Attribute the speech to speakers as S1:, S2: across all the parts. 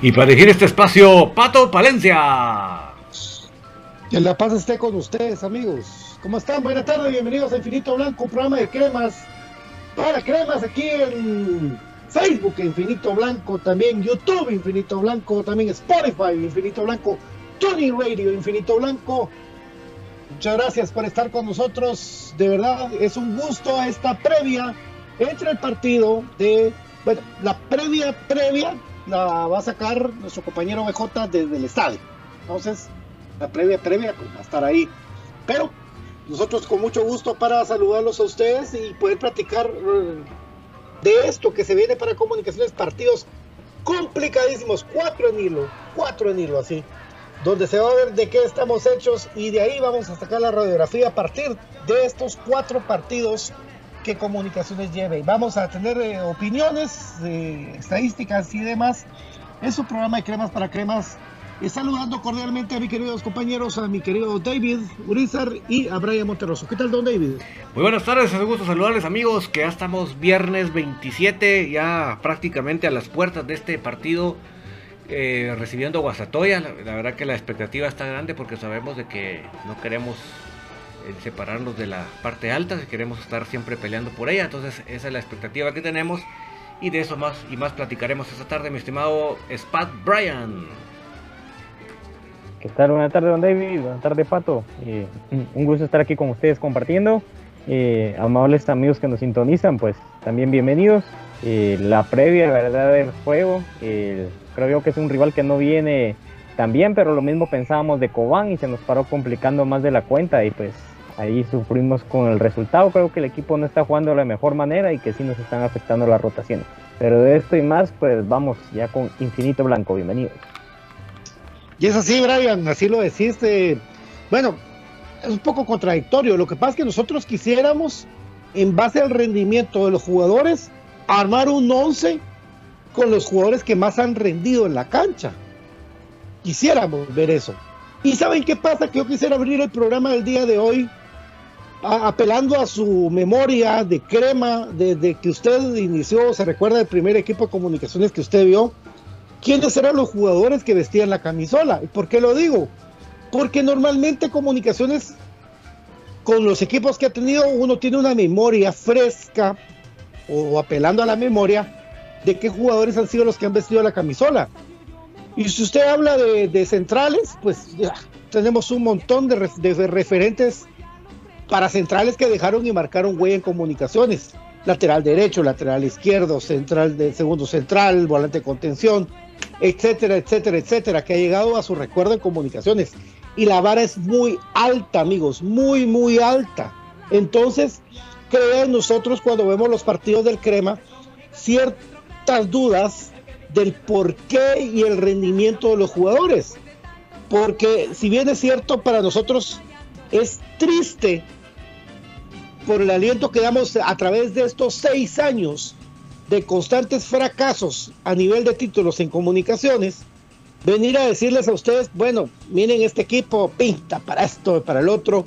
S1: Y para dirigir este espacio, Pato Palencia.
S2: Que la paz esté con ustedes, amigos. ¿Cómo están? Buenas tardes, bienvenidos a Infinito Blanco, programa de cremas. Para cremas aquí en Facebook, Infinito Blanco, también YouTube, Infinito Blanco, también Spotify, Infinito Blanco, Tony Radio, Infinito Blanco. Muchas gracias por estar con nosotros. De verdad, es un gusto esta previa entre el partido de, bueno, la previa previa la va a sacar nuestro compañero BJ desde el estadio. Entonces, la previa previa pues, va a estar ahí. Pero nosotros con mucho gusto para saludarlos a ustedes y poder platicar eh, de esto que se viene para comunicaciones, partidos complicadísimos, cuatro en hilo, cuatro en hilo así, donde se va a ver de qué estamos hechos y de ahí vamos a sacar la radiografía a partir de estos cuatro partidos que comunicaciones lleve. Vamos a tener eh, opiniones, eh, estadísticas y demás en su programa de Cremas para Cremas. Y saludando cordialmente a mis queridos compañeros, a mi querido David Urizar y a Brian Monterroso. ¿Qué tal, don David?
S1: Muy buenas tardes, es un gusto saludarles amigos, que ya estamos viernes 27, ya prácticamente a las puertas de este partido, eh, recibiendo Guasatoya. La, la, verdad que la expectativa está grande porque sabemos de que no queremos eh, separarnos de la parte alta, queremos estar siempre peleando por ella, entonces esa es la expectativa que tenemos. Y de eso más y más platicaremos esta tarde, mi estimado Spat Brian.
S3: ¿Qué tal? Buenas tardes, don David. Buenas tardes, Pato. Eh, un gusto estar aquí con ustedes compartiendo. Eh, amables amigos que nos sintonizan, pues también bienvenidos. Eh, la previa, verdad, del juego. creo que es un rival que no viene tan bien, pero lo mismo pensábamos de Cobán y se nos paró complicando más de la cuenta y pues ahí sufrimos con el resultado. Creo que el equipo no está jugando de la mejor manera y que sí nos están afectando las rotaciones. Pero de esto y más, pues vamos ya con Infinito Blanco. Bienvenidos.
S2: Y es así, Brian, así lo deciste. Bueno, es un poco contradictorio. Lo que pasa es que nosotros quisiéramos, en base al rendimiento de los jugadores, armar un 11 con los jugadores que más han rendido en la cancha. Quisiéramos ver eso. ¿Y saben qué pasa? Que yo quisiera abrir el programa del día de hoy apelando a su memoria de crema desde que usted inició, se recuerda el primer equipo de comunicaciones que usted vio quiénes eran los jugadores que vestían la camisola. ¿Y por qué lo digo? Porque normalmente comunicaciones con los equipos que ha tenido, uno tiene una memoria fresca o apelando a la memoria de qué jugadores han sido los que han vestido la camisola. Y si usted habla de, centrales, pues ya, tenemos un montón de, referentes para centrales que dejaron y marcaron huella en comunicaciones. Lateral derecho, lateral izquierdo, central de segundo central, volante de contención, etcétera, etcétera, etcétera, que ha llegado a su recuerdo en comunicaciones. Y la vara es muy alta, amigos, muy, muy alta. Entonces, crean nosotros cuando vemos los partidos del Crema ciertas dudas del por qué y el rendimiento de los jugadores. Porque si bien es cierto, para nosotros es triste por el aliento que damos a través de estos seis años de constantes fracasos a nivel de títulos en comunicaciones, venir a decirles a ustedes, bueno, miren este equipo pinta para esto, para el otro,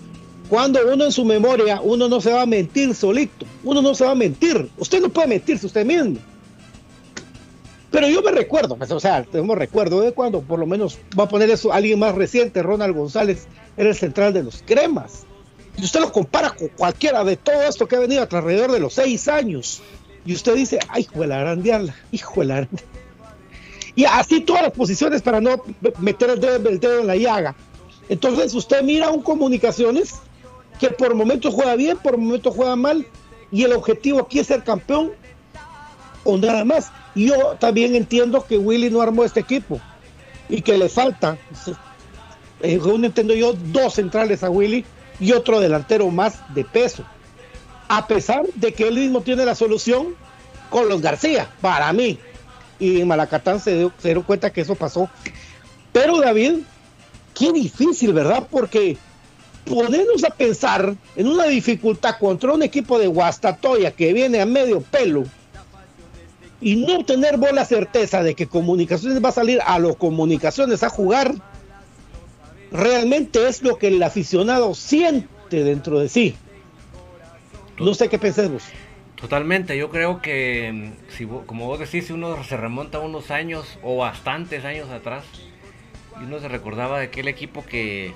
S2: cuando uno en su memoria, uno no se va a mentir solito, uno no se va a mentir, usted no puede mentirse usted mismo. Pero yo me recuerdo, pues, o sea, tenemos recuerdo de cuando, por lo menos, va a poner eso alguien más reciente, Ronald González, era el central de los cremas. Y usted lo compara con cualquiera de todo esto que ha venido alrededor de los seis años y usted dice, ay, hijo de hijo de la Y así todas las posiciones para no meter el dedo, en la llaga. Entonces usted mira un comunicaciones que por momentos juega bien, por momentos juega mal, y el objetivo aquí es ser campeón o nada más. Yo también entiendo que Willy no armó este equipo y que le falta, según entiendo yo, dos centrales a Willy y otro delantero más de peso a pesar de que él mismo tiene la solución con los García, para mí. Y en Malacatán se dio, se dio cuenta que eso pasó. Pero David, qué difícil, ¿verdad? Porque ponernos a pensar en una dificultad contra un equipo de Guastatoya que viene a medio pelo y no tener buena certeza de que Comunicaciones va a salir a los Comunicaciones a jugar, realmente es lo que el aficionado siente dentro de sí. No sé qué pensemos.
S1: Totalmente, yo creo que, mm, si, como vos decís, si uno se remonta unos años o bastantes años atrás, y uno se recordaba de aquel equipo que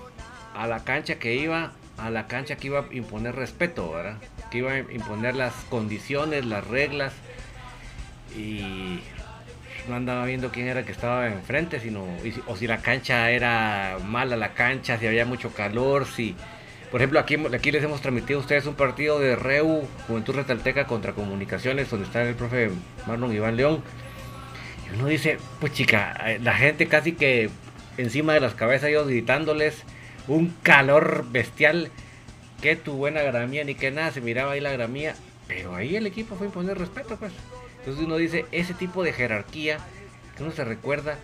S1: a la cancha que iba, a la cancha que iba a imponer respeto, ¿verdad? Que iba a imponer las condiciones, las reglas, y no andaba viendo quién era que estaba enfrente, sino, o si la cancha era mala la cancha, si había mucho calor, si por ejemplo, aquí, aquí les hemos transmitido a ustedes un partido de REU, Juventud Retalteca contra Comunicaciones, donde está el profe Marlon Iván León. Y uno dice, pues chica, eh, la gente casi que encima de las cabezas ellos gritándoles un calor bestial. Que tu buena gramía ni que nada, se miraba ahí la gramía. Pero ahí el equipo fue imponer respeto, pues. Entonces uno dice, ese tipo de jerarquía que uno se recuerda,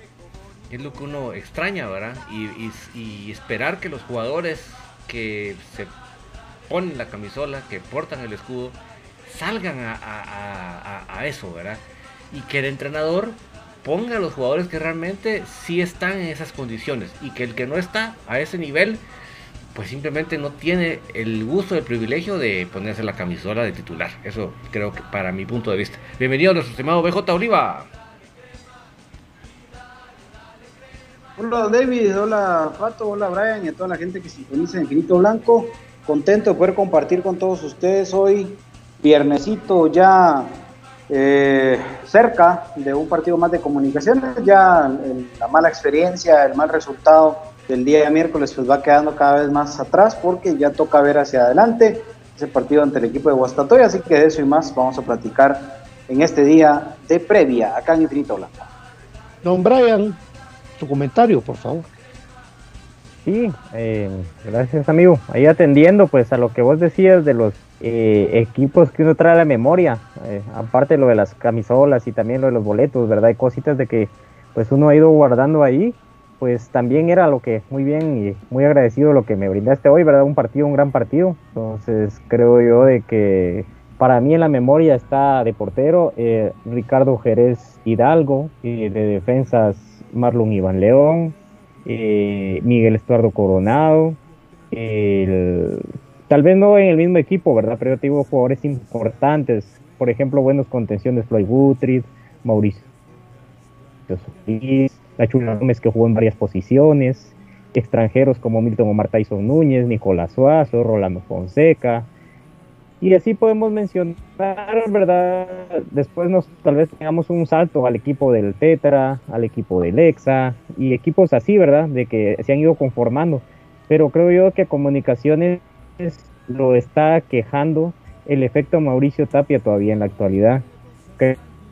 S1: es lo que uno extraña, ¿verdad? y esperar que los jugadores que se ponen la camisola, que portan el escudo, salgan a, eso, ¿verdad? Y que el entrenador ponga a los jugadores que realmente sí están en esas condiciones y que el que no está a ese nivel pues simplemente no tiene el gusto, el privilegio de ponerse la camisola de titular. Eso creo que para mi punto de vista. Bienvenido a nuestro estimado BJ Oliva.
S4: Hola David, hola Fato, hola Brian y a toda la gente que sintoniza en Infinito Blanco. Contento de poder compartir con todos ustedes hoy, viernesito ya eh, cerca de un partido más de comunicaciones. Ya la mala experiencia, el mal resultado del día de miércoles pues va quedando cada vez más atrás porque ya toca ver hacia adelante ese partido ante el equipo de Guastatoya, así que de eso y más vamos a platicar en este día de previa acá en Infinito Blanco.
S2: Don Brian, tu comentario, por favor.
S3: Sí, eh, gracias amigo. Ahí atendiendo pues a lo que vos decías de los eh, equipos que uno trae a la memoria, eh, aparte lo de las camisolas y también lo de los boletos, ¿verdad? Hay cositas de que pues uno ha ido guardando ahí pues también era lo que muy bien y muy agradecido lo que me brindaste hoy, ¿verdad? Un partido, un gran partido. Entonces creo yo de que para mí en la memoria está de portero eh, Ricardo Jerez Hidalgo, y de defensas Marlon Iván León, eh, Miguel Estuardo Coronado, tal vez no en el mismo equipo, ¿verdad? Pero yo tengo jugadores importantes, por ejemplo, buenos contenciones, Floyd Guthrie, Mauricio la Gómez que jugó en varias posiciones, extranjeros como Milton Omar Tyson Núñez, Nicolás Suazo, Rolando Fonseca, y así podemos mencionar, ¿verdad? Después nos tal vez tengamos un salto al equipo del Tetra, al equipo del Exa y equipos así, ¿verdad? De que se han ido conformando. Pero creo yo que Comunicaciones lo está quejando el efecto Mauricio Tapia todavía en la actualidad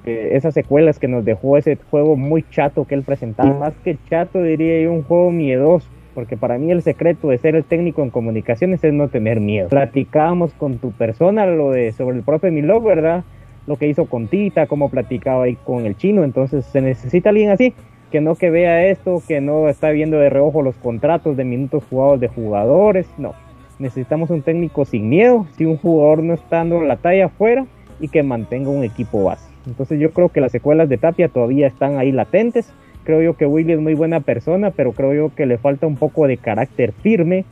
S3: esas secuelas que nos dejó ese juego muy chato que él presentaba, más que chato diría yo un juego miedoso, porque para mí el secreto de ser el técnico en comunicaciones es no tener miedo. Platicábamos con tu persona lo de sobre el profe Milov, ¿verdad? Lo que hizo con Tita, cómo platicaba ahí con el chino, entonces se necesita alguien así, que no que vea esto, que no está viendo de reojo los contratos de minutos jugados de jugadores, no. Necesitamos un técnico sin miedo, si un jugador no está dando la talla afuera y que mantenga un equipo base. Entonces yo creo que las secuelas de Tapia todavía están ahí latentes. Creo yo que Willy es muy buena persona, pero creo yo que le falta un poco de carácter firme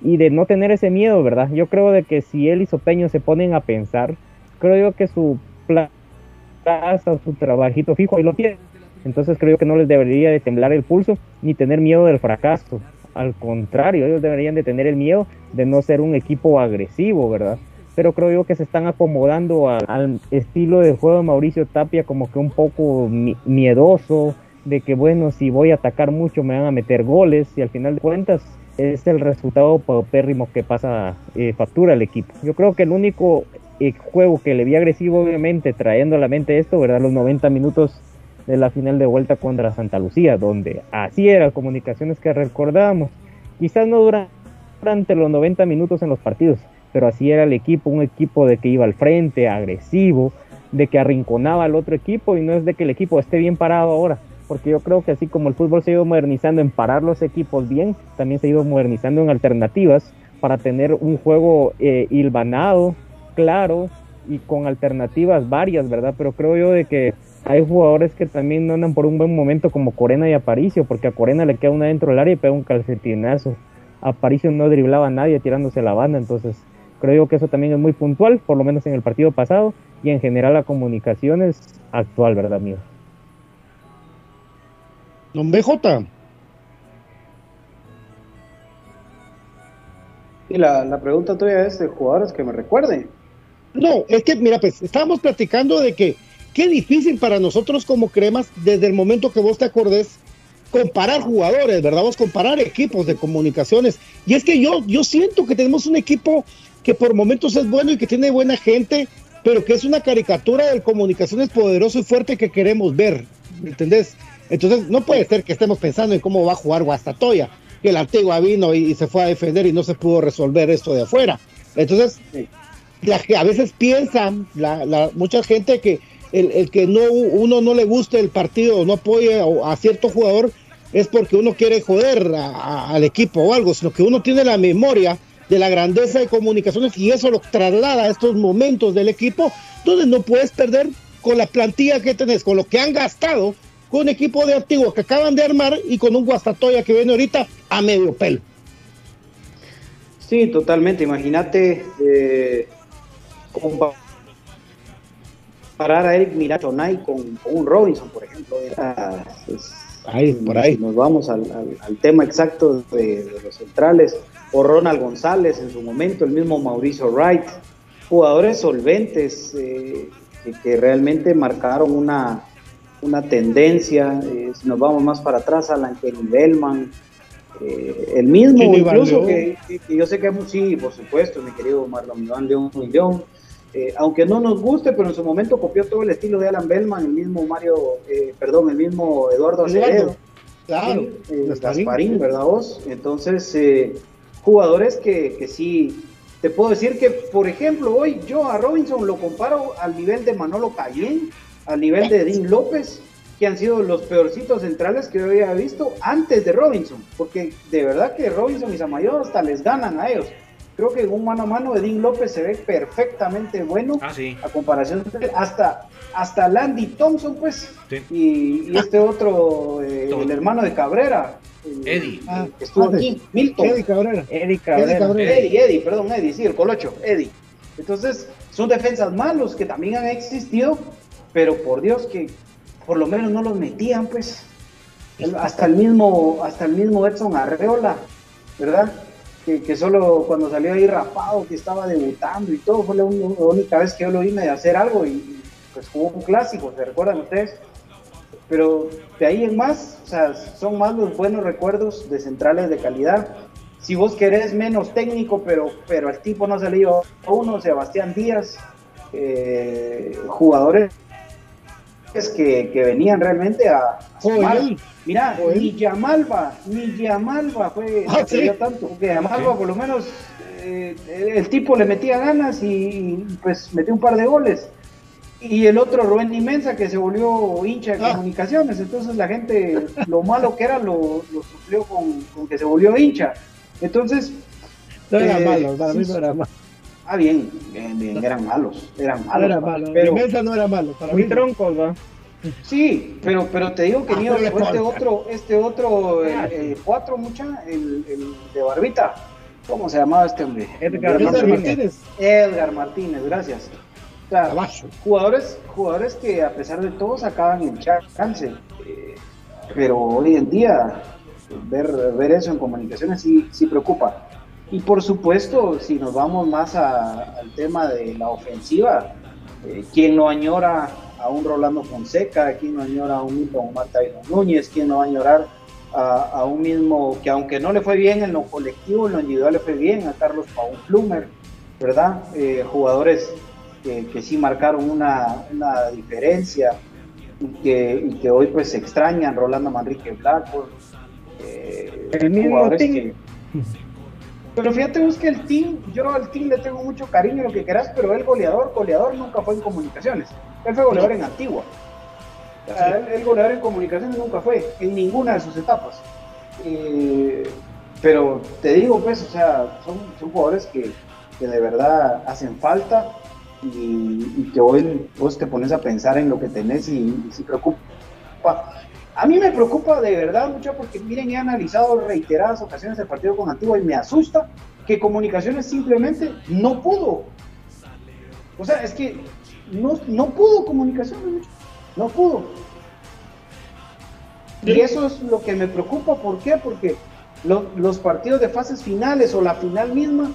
S3: y de no tener ese miedo, ¿verdad? Yo creo de que si él y Sopeño se ponen a pensar, creo yo que su plaza, su trabajito fijo ahí lo tiene. Entonces creo yo que no les debería de temblar el pulso ni tener miedo del fracaso. Al contrario, ellos deberían de tener el miedo de no ser un equipo agresivo, ¿verdad? Pero creo yo que se están acomodando al estilo de juego de Mauricio Tapia como que un poco miedoso, de que bueno, si voy a atacar mucho me van a meter goles y al final de cuentas es el resultado paupérrimo que pasa eh, factura al equipo. Yo creo que el único eh, juego que le vi agresivo obviamente trayendo a la mente esto, ¿verdad? Los 90 minutos de la final de vuelta contra Santa Lucía, donde así eran comunicaciones que recordamos. Quizás no durante los 90 minutos en los partidos, pero así era el equipo, un equipo de que iba al frente, agresivo, de que arrinconaba al otro equipo y no es de que el equipo esté bien parado ahora, porque yo creo que así como el fútbol se ha ido modernizando en parar los equipos bien, también se ha ido modernizando en alternativas para tener un juego eh, hilvanado, claro y con alternativas varias, ¿verdad? Pero creo yo de que hay jugadores que también no andan por un buen momento como Corena y Aparicio, porque a Corena le queda una dentro del área y pega un calcetinazo. Aparicio no driblaba a nadie tirándose la banda, entonces Creo que eso también es muy puntual, por lo menos en el partido pasado y en general la comunicación es actual, ¿verdad, amigo?
S2: Don BJ.
S4: Y la, la pregunta tuya es de jugadores que me recuerden.
S2: No, es que, mira, pues estábamos platicando de que qué difícil para nosotros como cremas, desde el momento que vos te acordés, comparar jugadores, ¿verdad? Vos comparar equipos de comunicaciones. Y es que yo, yo siento que tenemos un equipo que por momentos es bueno y que tiene buena gente, pero que es una caricatura de comunicaciones poderoso y fuerte que queremos ver, ¿me ¿entendés? Entonces no puede ser que estemos pensando en cómo va a jugar Guastatoya, que la antigua vino y, se fue a defender y no se pudo resolver esto de afuera. Entonces, la, a veces piensan la, mucha gente que el, que no uno no le guste el partido o no apoye a, cierto jugador es porque uno quiere joder al equipo o algo, sino que uno tiene la memoria de la grandeza de comunicaciones y eso lo traslada a estos momentos del equipo donde no puedes perder con la plantilla que tenés, con lo que han gastado, con un equipo de antiguos que acaban de armar y con un Guastatoya que viene ahorita a medio pelo.
S5: Sí, totalmente. Imagínate eh, comparar a Eric Miratonay con, con un Robinson, por ejemplo.
S2: Ahí, por ahí.
S5: Nos vamos al, tema exacto de, los centrales. O Ronald González en su momento, el mismo Mauricio Wright. Jugadores solventes eh, que, realmente marcaron una, una tendencia. Eh, si nos vamos más para atrás, Alan Kenny Bellman. Eh, el mismo, incluso que, yo sé que sí, por supuesto, mi querido Marlon Iván León León, eh, aunque no nos guste, pero en su momento copió todo el estilo de Alan Bellman, el mismo Mario, eh, perdón, el mismo Eduardo Acevedo.
S2: Claro,
S5: eh, Gasparín, ¿verdad vos? Entonces, jugadores que, que sí, te puedo decir que, por ejemplo, hoy yo a Robinson lo comparo al nivel de Manolo Cayén, al nivel de Dean López, que han sido los peorcitos centrales que yo había visto antes de Robinson, porque de verdad que Robinson y Samayo hasta les ganan a ellos. Creo que en un mano a mano de Dean López se ve perfectamente bueno.
S1: Ah,
S5: a comparación de hasta, hasta Landy Thompson, pues. Y, este otro, eh, el hermano de Cabrera.
S1: Eddie.
S5: Ah, que estuvo aquí, Milton.
S2: Eddie Cabrera.
S5: Eddie Cabrera. Eddie, Eddie, perdón, Eddie, sí, el colocho, Eddie. Entonces, son defensas malos que también han existido, pero por Dios que por lo menos no los metían, pues. hasta el mismo, hasta el mismo Edson Arreola, ¿verdad? Que, solo cuando salió ahí rapado, que estaba debutando y todo, fue la, única vez que yo lo vi de hacer algo y pues jugó un clásico, ¿se recuerdan ustedes? Pero de ahí en más, o sea, son más los buenos recuerdos de centrales de calidad. Si vos querés menos técnico, pero, pero el tipo no salió a uno, Sebastián Díaz, eh, jugadores que, que, venían realmente a, Mira, ni Yamalba, ni Yamalba fue ah, tanto, porque Yamalba por lo menos eh, el tipo le metía ganas y, pues metió un par de goles. Y el otro Rubén Inmensa que se volvió hincha de ah. comunicaciones, entonces la gente lo malo que era lo, lo sufrió con, que se volvió hincha. Entonces...
S2: No era eh, malo, para mí no era malo.
S5: Ah, bien, bien, bien, eran malos, eran malos.
S2: No era malo, pero... Inmensa no era malo,
S3: para Muy troncos, ¿va?
S5: Sí, pero, pero te digo que ah, este otro, este otro, el, cuatro mucha, el, el, de Barbita, ¿cómo se llamaba este hombre?
S2: Edgar, Martínez.
S5: Edgar Martínez, gracias. jugadores, jugadores que a pesar de todo sacaban el chance, eh, pero hoy en día ver, ver eso en comunicaciones sí, sí preocupa. Y por supuesto, si nos vamos más al tema de la ofensiva, eh, ¿quién no añora a un Rolando Fonseca, quién no añora a un mismo Marta Núñez, quién no va a añorar a, un mismo, que aunque no le fue bien en lo colectivo, en lo individual le fue bien, a Carlos Paul Plumer, ¿verdad? Eh, jugadores que, sí marcaron una, diferencia y que, que, hoy pues se extrañan, Rolando Manrique Blackburn.
S3: Eh, el mismo
S5: pero fíjate vos que el team, yo al team le tengo mucho cariño, lo que quieras, pero el goleador, goleador nunca fue en comunicaciones. Él fue goleador en Antigua. el, goleador en comunicaciones nunca fue, en ninguna de sus etapas. Eh, pero te digo, pues, o sea, son, son jugadores que, que, de verdad hacen falta y, que hoy vos te pones a pensar en lo que tenés y, y si preocupa. A mí me preocupa de verdad mucho porque miren, he analizado reiteradas ocasiones el partido con Antigua y me asusta que Comunicaciones simplemente no pudo. O sea, es que no, no pudo Comunicaciones, no pudo. Y eso es lo que me preocupa, ¿por qué? Porque los partidos de fases finales o la final misma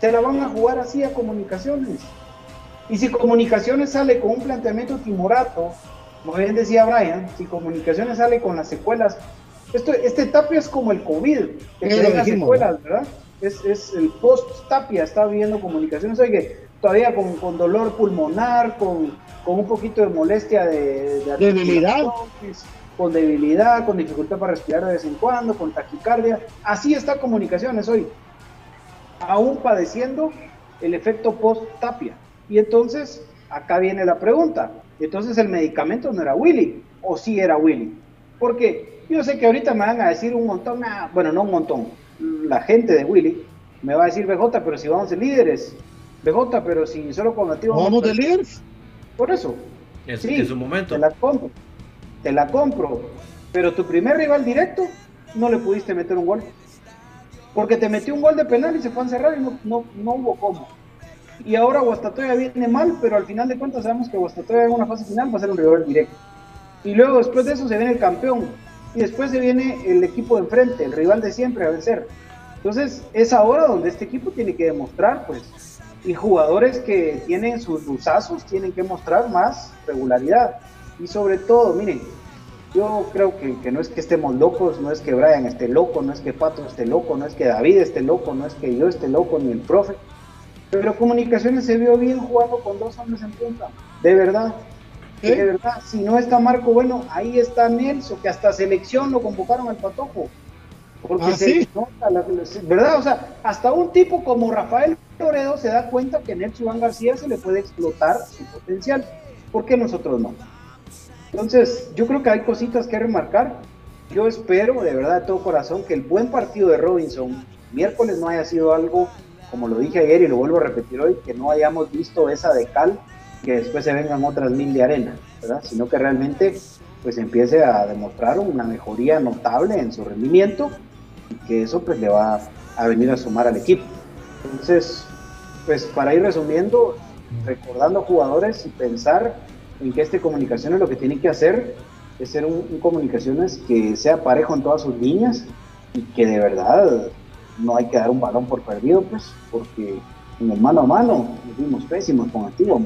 S5: se la van a jugar así a Comunicaciones. Y si Comunicaciones sale con un planteamiento timorato, como bien decía Brian, si comunicaciones sale con las secuelas, esto, este Tapia es como el COVID, que tiene secuelas, ¿verdad? Es, es el post-Tapia, está viviendo comunicaciones, oye, todavía con, con dolor pulmonar, con, con, un poquito de molestia de,
S2: debilidad.
S5: Con debilidad, con dificultad para respirar de vez en cuando, con taquicardia. Así está comunicaciones hoy, aún padeciendo el efecto post-Tapia. Y entonces, acá viene la pregunta, entonces el medicamento no era Willy, o sí era Willy. Porque yo sé que ahorita me van a decir un montón, ah, bueno, no un montón, la gente de Willy, Me va a decir BJ, pero si vamos de líderes. BJ, pero si solo con activo.
S2: ¿Vamos de líderes?
S5: Por eso. Sí,
S1: en su momento.
S5: Te la compro. Te la compro. Pero tu primer rival directo no le pudiste meter un gol. Porque te metió un gol de penal y se fue a encerrar y no, no, no hubo cómo. Y ahora Guastatoya viene mal, pero al final de cuentas sabemos que Guastatoya en una fase final va a ser un rival directo. Y luego después de eso se viene el campeón. Y después se viene el equipo de enfrente, el rival de siempre a vencer. Entonces es ahora donde este equipo tiene que demostrar, pues, y jugadores que tienen sus luzazos tienen que mostrar más regularidad. Y sobre todo, miren, yo creo que, que no es que estemos locos, no es que Brian esté loco, no es que Pato esté loco, no es que David esté loco, no es que yo esté loco, ni el profe. Pero Comunicaciones se vio bien jugando con dos hombres en punta, de verdad.
S2: ¿Sí?
S5: De verdad, si no está Marco Bueno, ahí está Nelson, que hasta selección lo convocaron al Patojo. Porque
S2: ¿Ah,
S5: se
S2: sí?
S5: nota la- ¿verdad? O sea, hasta un tipo como Rafael Loredo se da cuenta que Nelson Iván García se le puede explotar su potencial. ¿Por qué nosotros no? Entonces, yo creo que hay cositas que remarcar. Yo espero, de verdad, de todo corazón, que el buen partido de Robinson miércoles no haya sido algo, como lo dije ayer y lo vuelvo a repetir hoy, que no hayamos visto esa de cal, que después se vengan otras mil de arena, ¿verdad? Sino que realmente pues empiece a demostrar una mejoría notable en su rendimiento y que eso pues le va a venir a sumar al equipo. Entonces, pues para ir resumiendo, recordando jugadores y pensar en que este comunicaciones lo que tiene que hacer es ser un, un comunicaciones que sea parejo en todas sus líneas y que de verdad no hay que dar un balón por perdido, pues, porque en el mano a mano nos vimos pésimos con Antigua.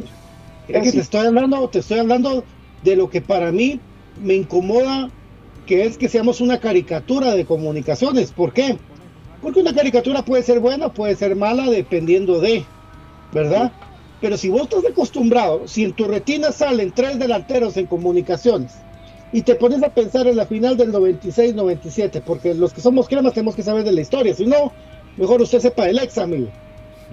S2: Es que te estoy hablando, te estoy hablando de lo que para mí me incomoda, que es que seamos una caricatura de comunicaciones. ¿Por qué? Porque una caricatura puede ser buena, puede ser mala, dependiendo de, ¿verdad? Pero si vos estás acostumbrado, si en tu retina salen tres delanteros en comunicaciones y te pones a pensar en la final del 96-97, porque los que somos cremas tenemos que saber de la historia, si no, mejor usted sepa el ex, amigo.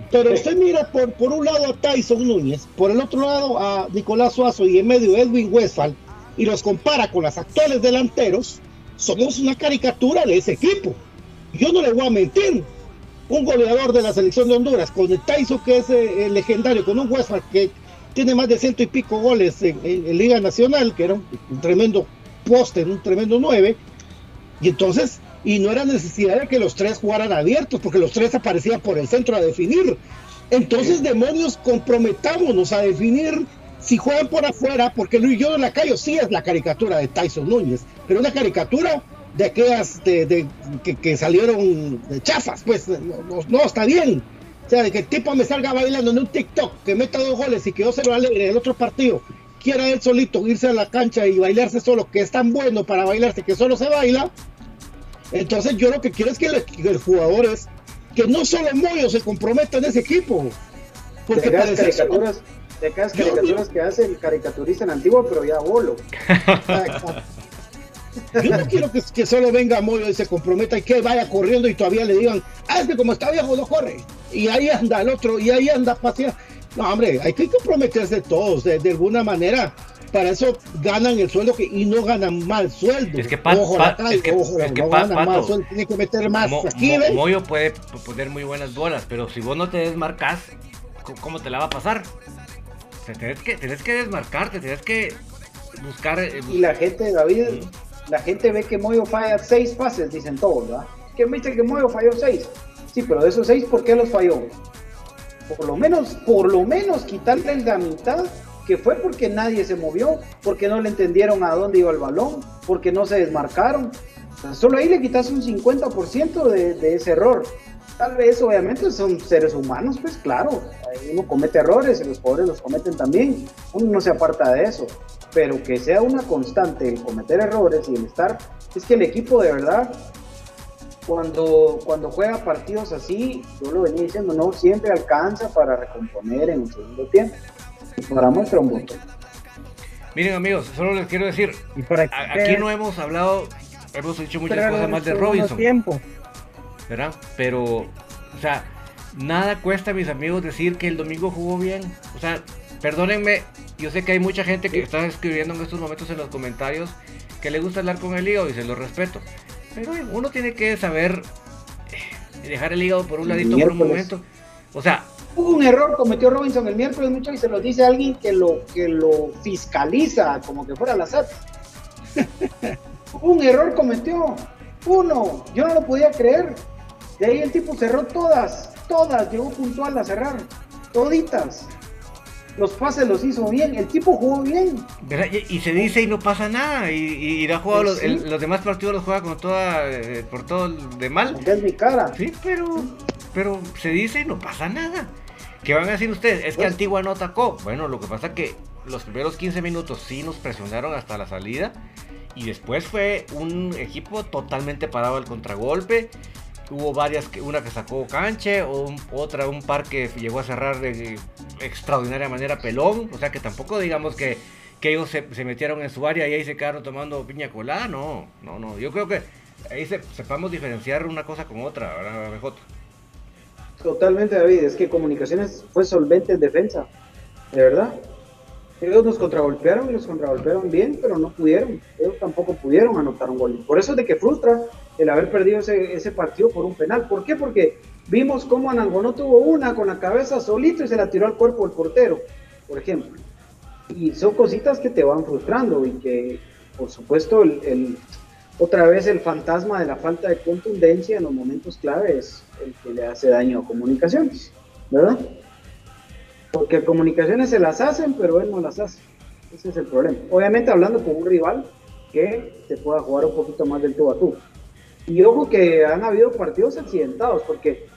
S2: Pero usted mira por, por un lado a Tyson Núñez, por el otro lado a Nicolás Suazo y en medio Edwin Westphal, y los compara con los actuales delanteros, somos una caricatura de ese equipo. Yo no le voy a mentir. Un goleador de la selección de Honduras, con el Tyson que es eh, legendario, con un Westphal que tiene más de ciento y pico goles en, en- en Liga Nacional, que era un, un tremendo poste, un tremendo nueve, y entonces, y no era necesidad de que los tres jugaran abiertos, porque los tres aparecían por el centro a definir. Entonces, demonios, comprometámonos a definir si juegan por afuera, porque Luis Yo de la Calle sí es la caricatura de Tyson Núñez, pero una caricatura de aquellas de, de- que, que salieron de chafas, pues no, no- no, está bien. O sea, de que el tipo me salga bailando en un TikTok, que meta dos goles y que yo se lo alegre en el otro partido, quiera él solito irse a la cancha y bailarse solo, que es tan bueno para bailarse que solo se baila. Entonces yo lo que quiero es que el, que el jugador es que no solo Moyo se comprometa en ese equipo. Porque
S5: de aquellas
S2: parece eso,
S5: caricaturas, de caricaturas que hace el caricaturista en Antigua, pero ya bolo.
S2: Yo no quiero que, que solo venga Moyo y se comprometa y que vaya corriendo y todavía le digan, ah, es que como está viejo no corre. Y ahí anda el otro, y ahí anda paseando. No, hombre, hay que comprometerse todos de, de alguna manera. Para eso ganan el sueldo que, y no ganan mal sueldo.
S1: Es que Pat-
S2: ojo,
S1: Pat-
S2: la
S1: es que-
S2: ojo,
S1: es que
S2: no
S1: Pat-
S2: ganan mal
S1: Pato,
S2: sueldo, tienen que meter más
S1: Mo-
S2: aquí.
S1: Moyo puede poner muy buenas bolas, pero si vos no te desmarcas, ¿cómo te la va a pasar? O sea, tenés que, tenés que desmarcarte, tenés que buscar. eh,
S5: Y la gente, David, la gente ve que Moyo falla seis pases, dicen todos, ¿verdad? ¿Quién me dice que Moyo falló seis? Sí, pero de esos seis, ¿por qué los falló? Por lo menos, por lo menos quitarle la mitad, que fue porque nadie se movió, porque no le entendieron a dónde iba el balón, porque no se desmarcaron. O solo ahí le quitas un 50% de, ese error. Tal vez, obviamente, son seres humanos, pues claro, uno comete errores y los pobres los cometen también. Uno no se aparta de eso, pero que sea una constante el cometer errores y el estar, es que el equipo de verdad, cuando, cuando juega partidos así, yo lo venía diciendo, no siempre alcanza para recomponer en un segundo tiempo. Y para muestra un botón.
S1: Miren amigos, solo les quiero decir,
S3: Y para
S1: a- aquí no hemos hablado, hemos dicho muchas
S3: Pero
S1: cosas más de Robinson,
S3: tiempo.
S1: ¿verdad? Pero, o sea, nada cuesta, mis amigos, decir que el domingo jugó bien. O sea, perdónenme, yo sé que hay mucha gente que está escribiendo en estos momentos en los comentarios que le gusta hablar con el lío y se lo respeto. Pero uno tiene que saber eh, dejar el hígado por un ladito por un momento. O sea,
S5: un error cometió Robinson el miércoles mucho y se lo dice alguien que lo que lo fiscaliza como que fuera la SAT. un error cometió. Uno, yo no lo podía creer. De ahí el tipo cerró todas, todas, llegó puntual a cerrar, toditas. Los pases los hizo bien, el tipo jugó bien.
S1: Y, se dice y no pasa nada. Y, y, ha jugado los, los, demás partidos los juega con toda, eh, por todo de mal.
S5: es mi cara.
S1: Sí, pero, pero se dice y no pasa nada. ¿Qué van a decir ustedes? Es que pues Antigua no atacó. Bueno, lo que pasa es que los primeros 15 minutos sí nos presionaron hasta la salida. Y después fue un equipo totalmente parado al contragolpe. Hubo varias, una que sacó canche, o otra, un par que llegó a cerrar de extraordinaria manera pelón. O sea que tampoco digamos que, que ellos se, metieron en su área y ahí se quedaron tomando piña colada. No, no, no. Yo creo que ahí sepamos diferenciar una cosa con otra, ¿verdad, BJ?
S5: Totalmente, David. Es que Comunicaciones fue solvente en defensa. De verdad. Ellos nos contragolpearon y nos contragolpearon bien, pero no pudieron. Ellos tampoco pudieron anotar un gol. Por eso es de que frustra el haber perdido ese, partido por un penal. ¿Por qué? Porque vimos cómo Anangonó tuvo una con la cabeza solito y se la tiró al cuerpo del portero, por ejemplo. Y son cositas que te van frustrando y que, por supuesto, otra vez el fantasma de la falta de contundencia en los momentos clave es el que le hace daño a comunicaciones, ¿verdad? Porque comunicaciones se las hacen, pero él no las hace. Ese es el problema. Obviamente hablando con un rival que se pueda jugar un poquito más del tú a tú. Y ojo que han habido partidos accidentados, porque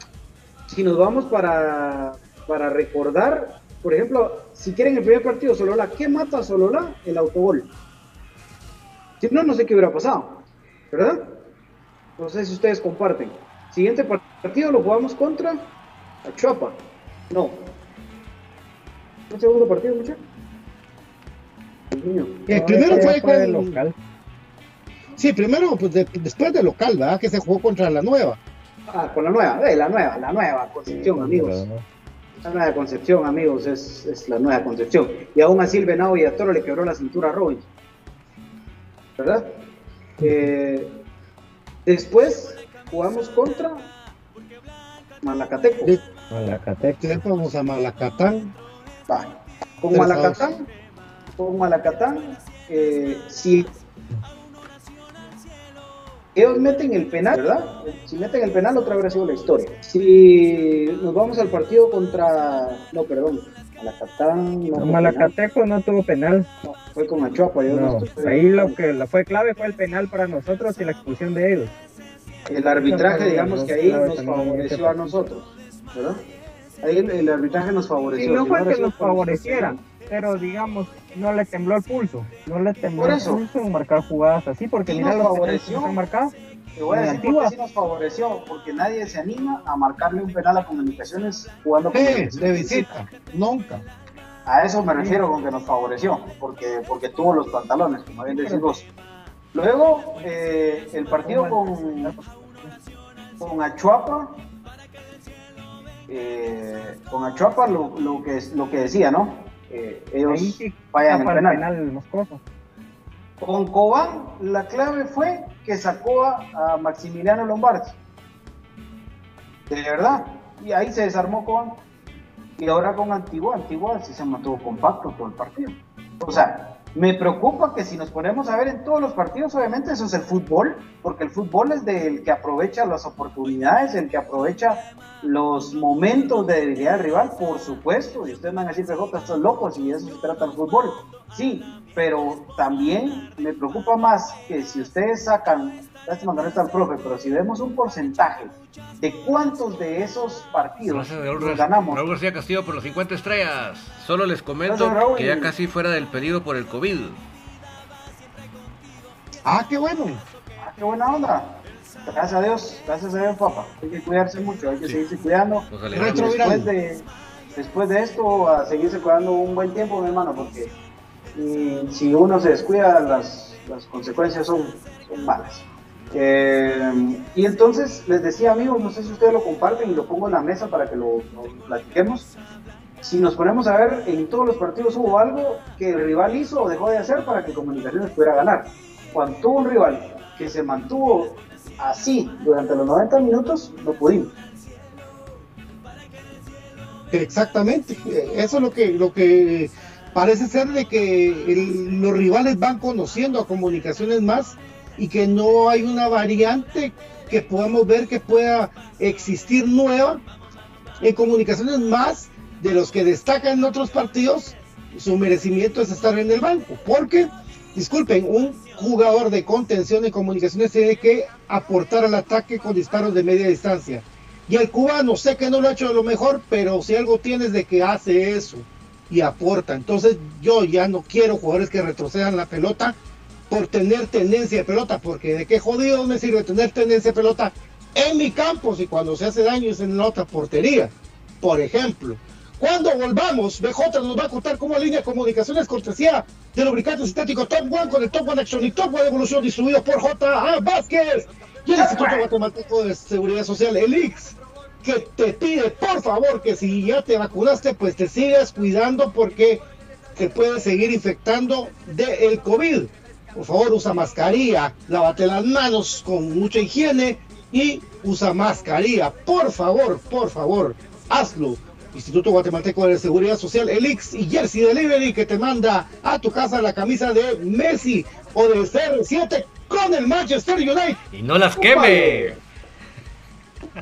S5: si nos vamos para, para recordar, por ejemplo, si quieren el primer partido Solola, ¿qué mata a Solola? El autogol. Si no, no sé qué hubiera pasado. ¿verdad? No sé si ustedes comparten. Siguiente partido lo jugamos contra Achuapa. No. ¿El segundo partido, muchachos?
S2: El primero fue con el local. Sí, primero, pues después del local, ¿verdad? Que se jugó contra la nueva.
S5: Ah, con la nueva, eh, la nueva, la nueva Concepción, amigos. La nueva Concepción, amigos, es, es, la nueva Concepción. Y aún así el Venado y a Toro le quebró la cintura a Robin. ¿Verdad? Eh, después jugamos contra Malacateco.
S2: Malacateco. vamos a Malacatán.
S5: Con Malacatán, con Malacatán, eh, si ellos meten el penal, ¿verdad? Si meten el penal, otra vez ha sido la historia. Si nos vamos al partido contra. No, perdón. Malacatán.
S3: No, Malacateco no tuvo penal.
S5: No, fue con Achuapa.
S3: no, ahí lo que fue clave fue el penal para nosotros y la expulsión de ellos.
S5: El arbitraje, digamos que ahí nos favoreció a nosotros, ¿verdad? Ahí el, arbitraje nos favoreció.
S3: Y no fue que nos favoreciera, pero digamos, no le tembló el pulso. No le tembló el pulso en marcar jugadas así, porque mira
S5: los favoreció. que marcado. Te voy a decir que sí nos favoreció, porque nadie se anima a marcarle un penal a comunicaciones jugando
S2: sí, de visita, nunca.
S5: A eso me refiero con que nos favoreció, porque, porque tuvo los pantalones, como bien decís vos. Luego, eh, el partido con, con Achuapa, eh, con Achuapa lo, lo, que, lo que decía, ¿no? Eh, ellos vayan el penal. penal con Cobán, la clave fue que sacó a, Maximiliano Lombardi. De verdad. Y ahí se desarmó Cobán. Y ahora con Antigua, Antigua sí se mantuvo compacto todo el partido. O sea, me preocupa que si nos ponemos a ver en todos los partidos, obviamente eso es el fútbol, porque el fútbol es del que aprovecha las oportunidades, el que aprovecha los momentos de debilidad del rival, por supuesto. Y ustedes van a decir, PJ, estos locos y eso se trata el fútbol. Sí, pero también me preocupa más que si ustedes sacan, lástima que no está el profe, pero si vemos un porcentaje de cuántos de esos partidos ganamos.
S1: Raúl García Castillo por los 50 estrellas. Solo les comento que ya casi fuera del pedido por el COVID.
S2: Ah, qué bueno.
S5: Ah, qué buena onda. Gracias a Dios, gracias a Dios, papá. Hay que cuidarse mucho, hay que seguirse cuidando. Después de, después de esto, a seguirse cuidando un buen tiempo, mi hermano, porque y si uno se descuida, las, las consecuencias son, son malas. Eh, y entonces les decía, amigos, no sé si ustedes lo comparten y lo pongo en la mesa para que lo, platiquemos. Si nos ponemos a ver, en todos los partidos hubo algo que el rival hizo o dejó de hacer para que Comunicaciones pudiera ganar. Cuando tuvo un rival que se mantuvo así durante los 90 minutos no pudimos.
S2: Exactamente, eso es lo que, lo que parece ser de que los rivales van conociendo a comunicaciones más y que no hay una variante que podamos ver que pueda existir nueva en comunicaciones más de los que destacan en otros partidos, su merecimiento es estar en el banco, porque, disculpen, un jugador de contención de comunicaciones tiene que aportar al ataque con disparos de media distancia. Y el cubano, sé que no lo ha hecho de lo mejor, pero si algo tienes de que hace eso y aporta. Entonces yo ya no quiero jugadores que retrocedan la pelota por tener tendencia de pelota, porque de qué jodido me sirve tener tendencia de pelota en mi campo si cuando se hace daño es en la otra portería. Por ejemplo, cuando volvamos, BJ nos va a contar cómo línea de comunicaciones cortesía de lubricante sintético Top One con el Top One Action y Top One Evolución distribuido por J.A. Vázquez y el Instituto Guatemalteco de Seguridad Social, el IX, que te pide, por favor, que si ya te vacunaste, pues te sigas cuidando porque te puedes seguir infectando del COVID. Por favor, usa mascarilla, lávate las manos con mucha higiene y usa mascarilla. Por favor, por favor, hazlo. Instituto Guatemalteco de Seguridad Social, Elix y Jersey Delivery, que te manda a tu casa la camisa de Messi o de CR7 con el Manchester United.
S1: Y no las queme.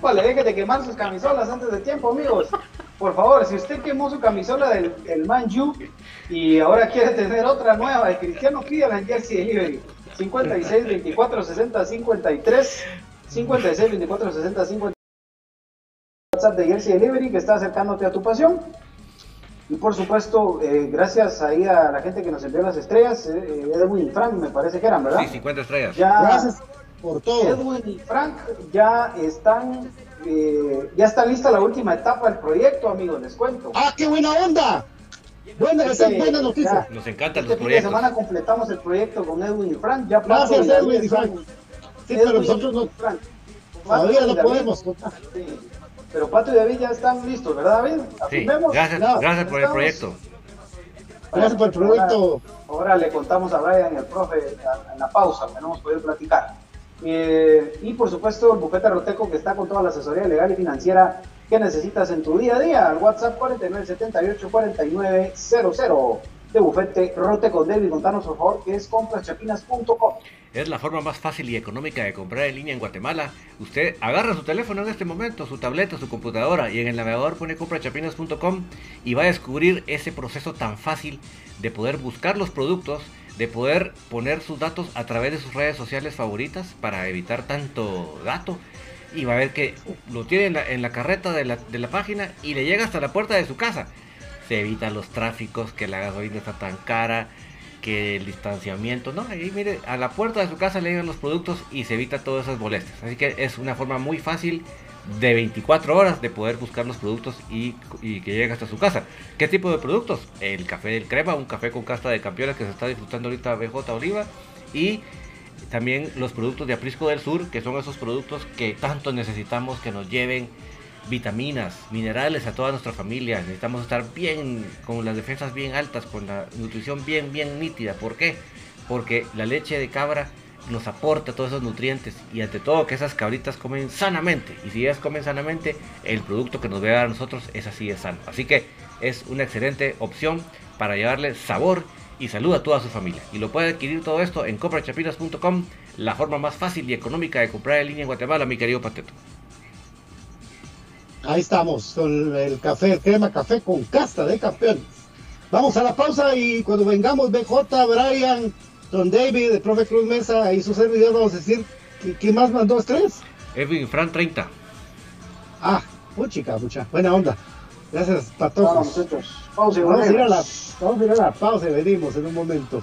S5: Vale, deje de quemar sus camisolas antes de tiempo, amigos. Por favor, si usted quemó su camisola del, del Man y ahora quiere tener otra nueva de Cristiano, pídala en Jersey Delivery. 56 24 60 53 56 24 60 53 WhatsApp de Jersey Delivery que está acercándote a tu pasión. Y por supuesto, eh, gracias ahí a la gente que nos envió las estrellas, eh, Edwin y Frank me parece que eran, ¿verdad?
S1: Sí, 50 estrellas.
S5: Ya,
S2: Gracias por todo.
S5: Edwin y Frank ya están, eh, ya está lista la última etapa del proyecto, amigos, les cuento.
S2: ¡Ah, qué buena onda! Buena, esa es buena noticia.
S1: Nos encantan
S5: Este
S1: los
S5: fin
S1: proyectos.
S5: semana completamos el proyecto con Edwin y Frank. Ya
S2: Gracias, Edwin y Frank. Sí, pero nosotros no,
S5: Frank.
S2: todavía no podemos contar.
S5: Sí. Pero Pato y David ya están listos, ¿verdad, David?
S1: Sí, gracias, gracias por el proyecto.
S2: Gracias por el proyecto.
S5: Ahora, ahora le contamos a Brian y al profe en la pausa, que no hemos podido platicar. Eh, y por supuesto, bufete Roteco que está con toda la asesoría legal y financiera que necesitas en tu día a día. Al WhatsApp 4978-4900 de bufete Roteco. David, contanos por favor qué es compraschapinas.com.
S1: Es la forma más fácil y económica de comprar en línea en Guatemala. Usted agarra su teléfono en este momento, su tableta, su computadora y en el navegador pone comprachapinas.com y va a descubrir ese proceso tan fácil de poder buscar los productos, de poder poner sus datos a través de sus redes sociales favoritas para evitar tanto dato. Y va a ver que lo tiene en la, carreta de la, de la página y le llega hasta la puerta de su casa. Se evitan los tráficos, que la gasolina está tan cara, que el distanciamiento, no, ahí mire, a la puerta de su casa le llegan los productos y se evita todas esas molestias. Así que es una forma muy fácil de 24 horas de poder buscar los productos y, que llegue hasta su casa. ¿Qué tipo de productos? El café del crema, un café con casta de campeones que se está disfrutando ahorita BJ Oliva y también los productos de Aprisco del Sur, que son esos productos que tanto necesitamos que nos lleven vitaminas, minerales a toda nuestra familia. Necesitamos estar bien, con las defensas bien altas, con la nutrición bien, bien nítida. ¿Por qué? Porque la leche de cabra nos aporta todos esos nutrientes y ante todo que esas cabritas comen sanamente. Y si ellas comen sanamente, el producto que nos va a dar a nosotros es así de sano. Así que es una excelente opción para llevarle sabor y salud a toda su familia. Y lo puede adquirir todo esto en comprachapinas.com, la forma más fácil y económica de comprar en línea en Guatemala, mi querido Pateto.
S2: Ahí estamos, con el café, el crema café con casta de campeones. Vamos a la pausa y cuando vengamos, BJ, Brian, Don David, el profe Cruz Mesa y su servidor, vamos a decir, ¿qui- ¿quién más mandó estrés?
S1: Edwin Fran 30.
S2: Ah, puchica, mucha, buena onda. Gracias, patojos.
S5: pausa y
S2: Vamos a, ir a la, vamos a ir a la pausa y venimos en un momento.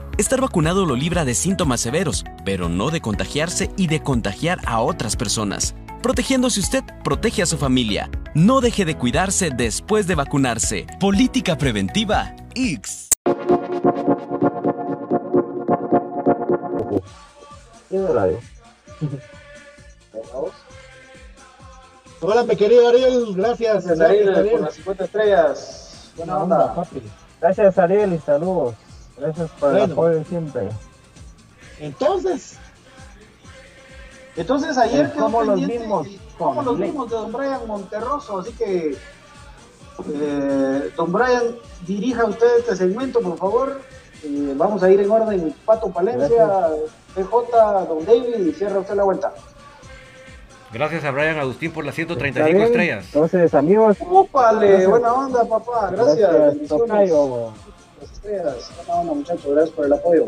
S6: Estar vacunado lo libra de síntomas severos, pero no de contagiarse y de contagiar a otras personas. Protegiéndose usted, protege a su familia. No deje de cuidarse después de vacunarse. Política preventiva X.
S2: Hola, mi querido Ariel, gracias.
S5: Ariel, por las 50 estrellas. Buena onda.
S3: Gracias Ariel y saludos. Gracias por el apoyo siempre.
S2: Entonces,
S5: Entonces ayer quedó
S3: ¿cómo los
S5: ¿Cómo
S3: con
S5: los vimos de Don Brian Monterroso? Así que, eh, Don Brian, dirija usted este segmento, por favor. Eh, vamos a ir en orden. Pato Palencia, PJ, Don David, y cierra usted la vuelta.
S1: Gracias a Brian Agustín por las
S3: Está
S1: 135
S3: bien.
S1: estrellas.
S3: Entonces, amigos. Gracias.
S5: Buena onda, papá. Gracias.
S3: gracias,
S5: muchachos. Gracias por el apoyo.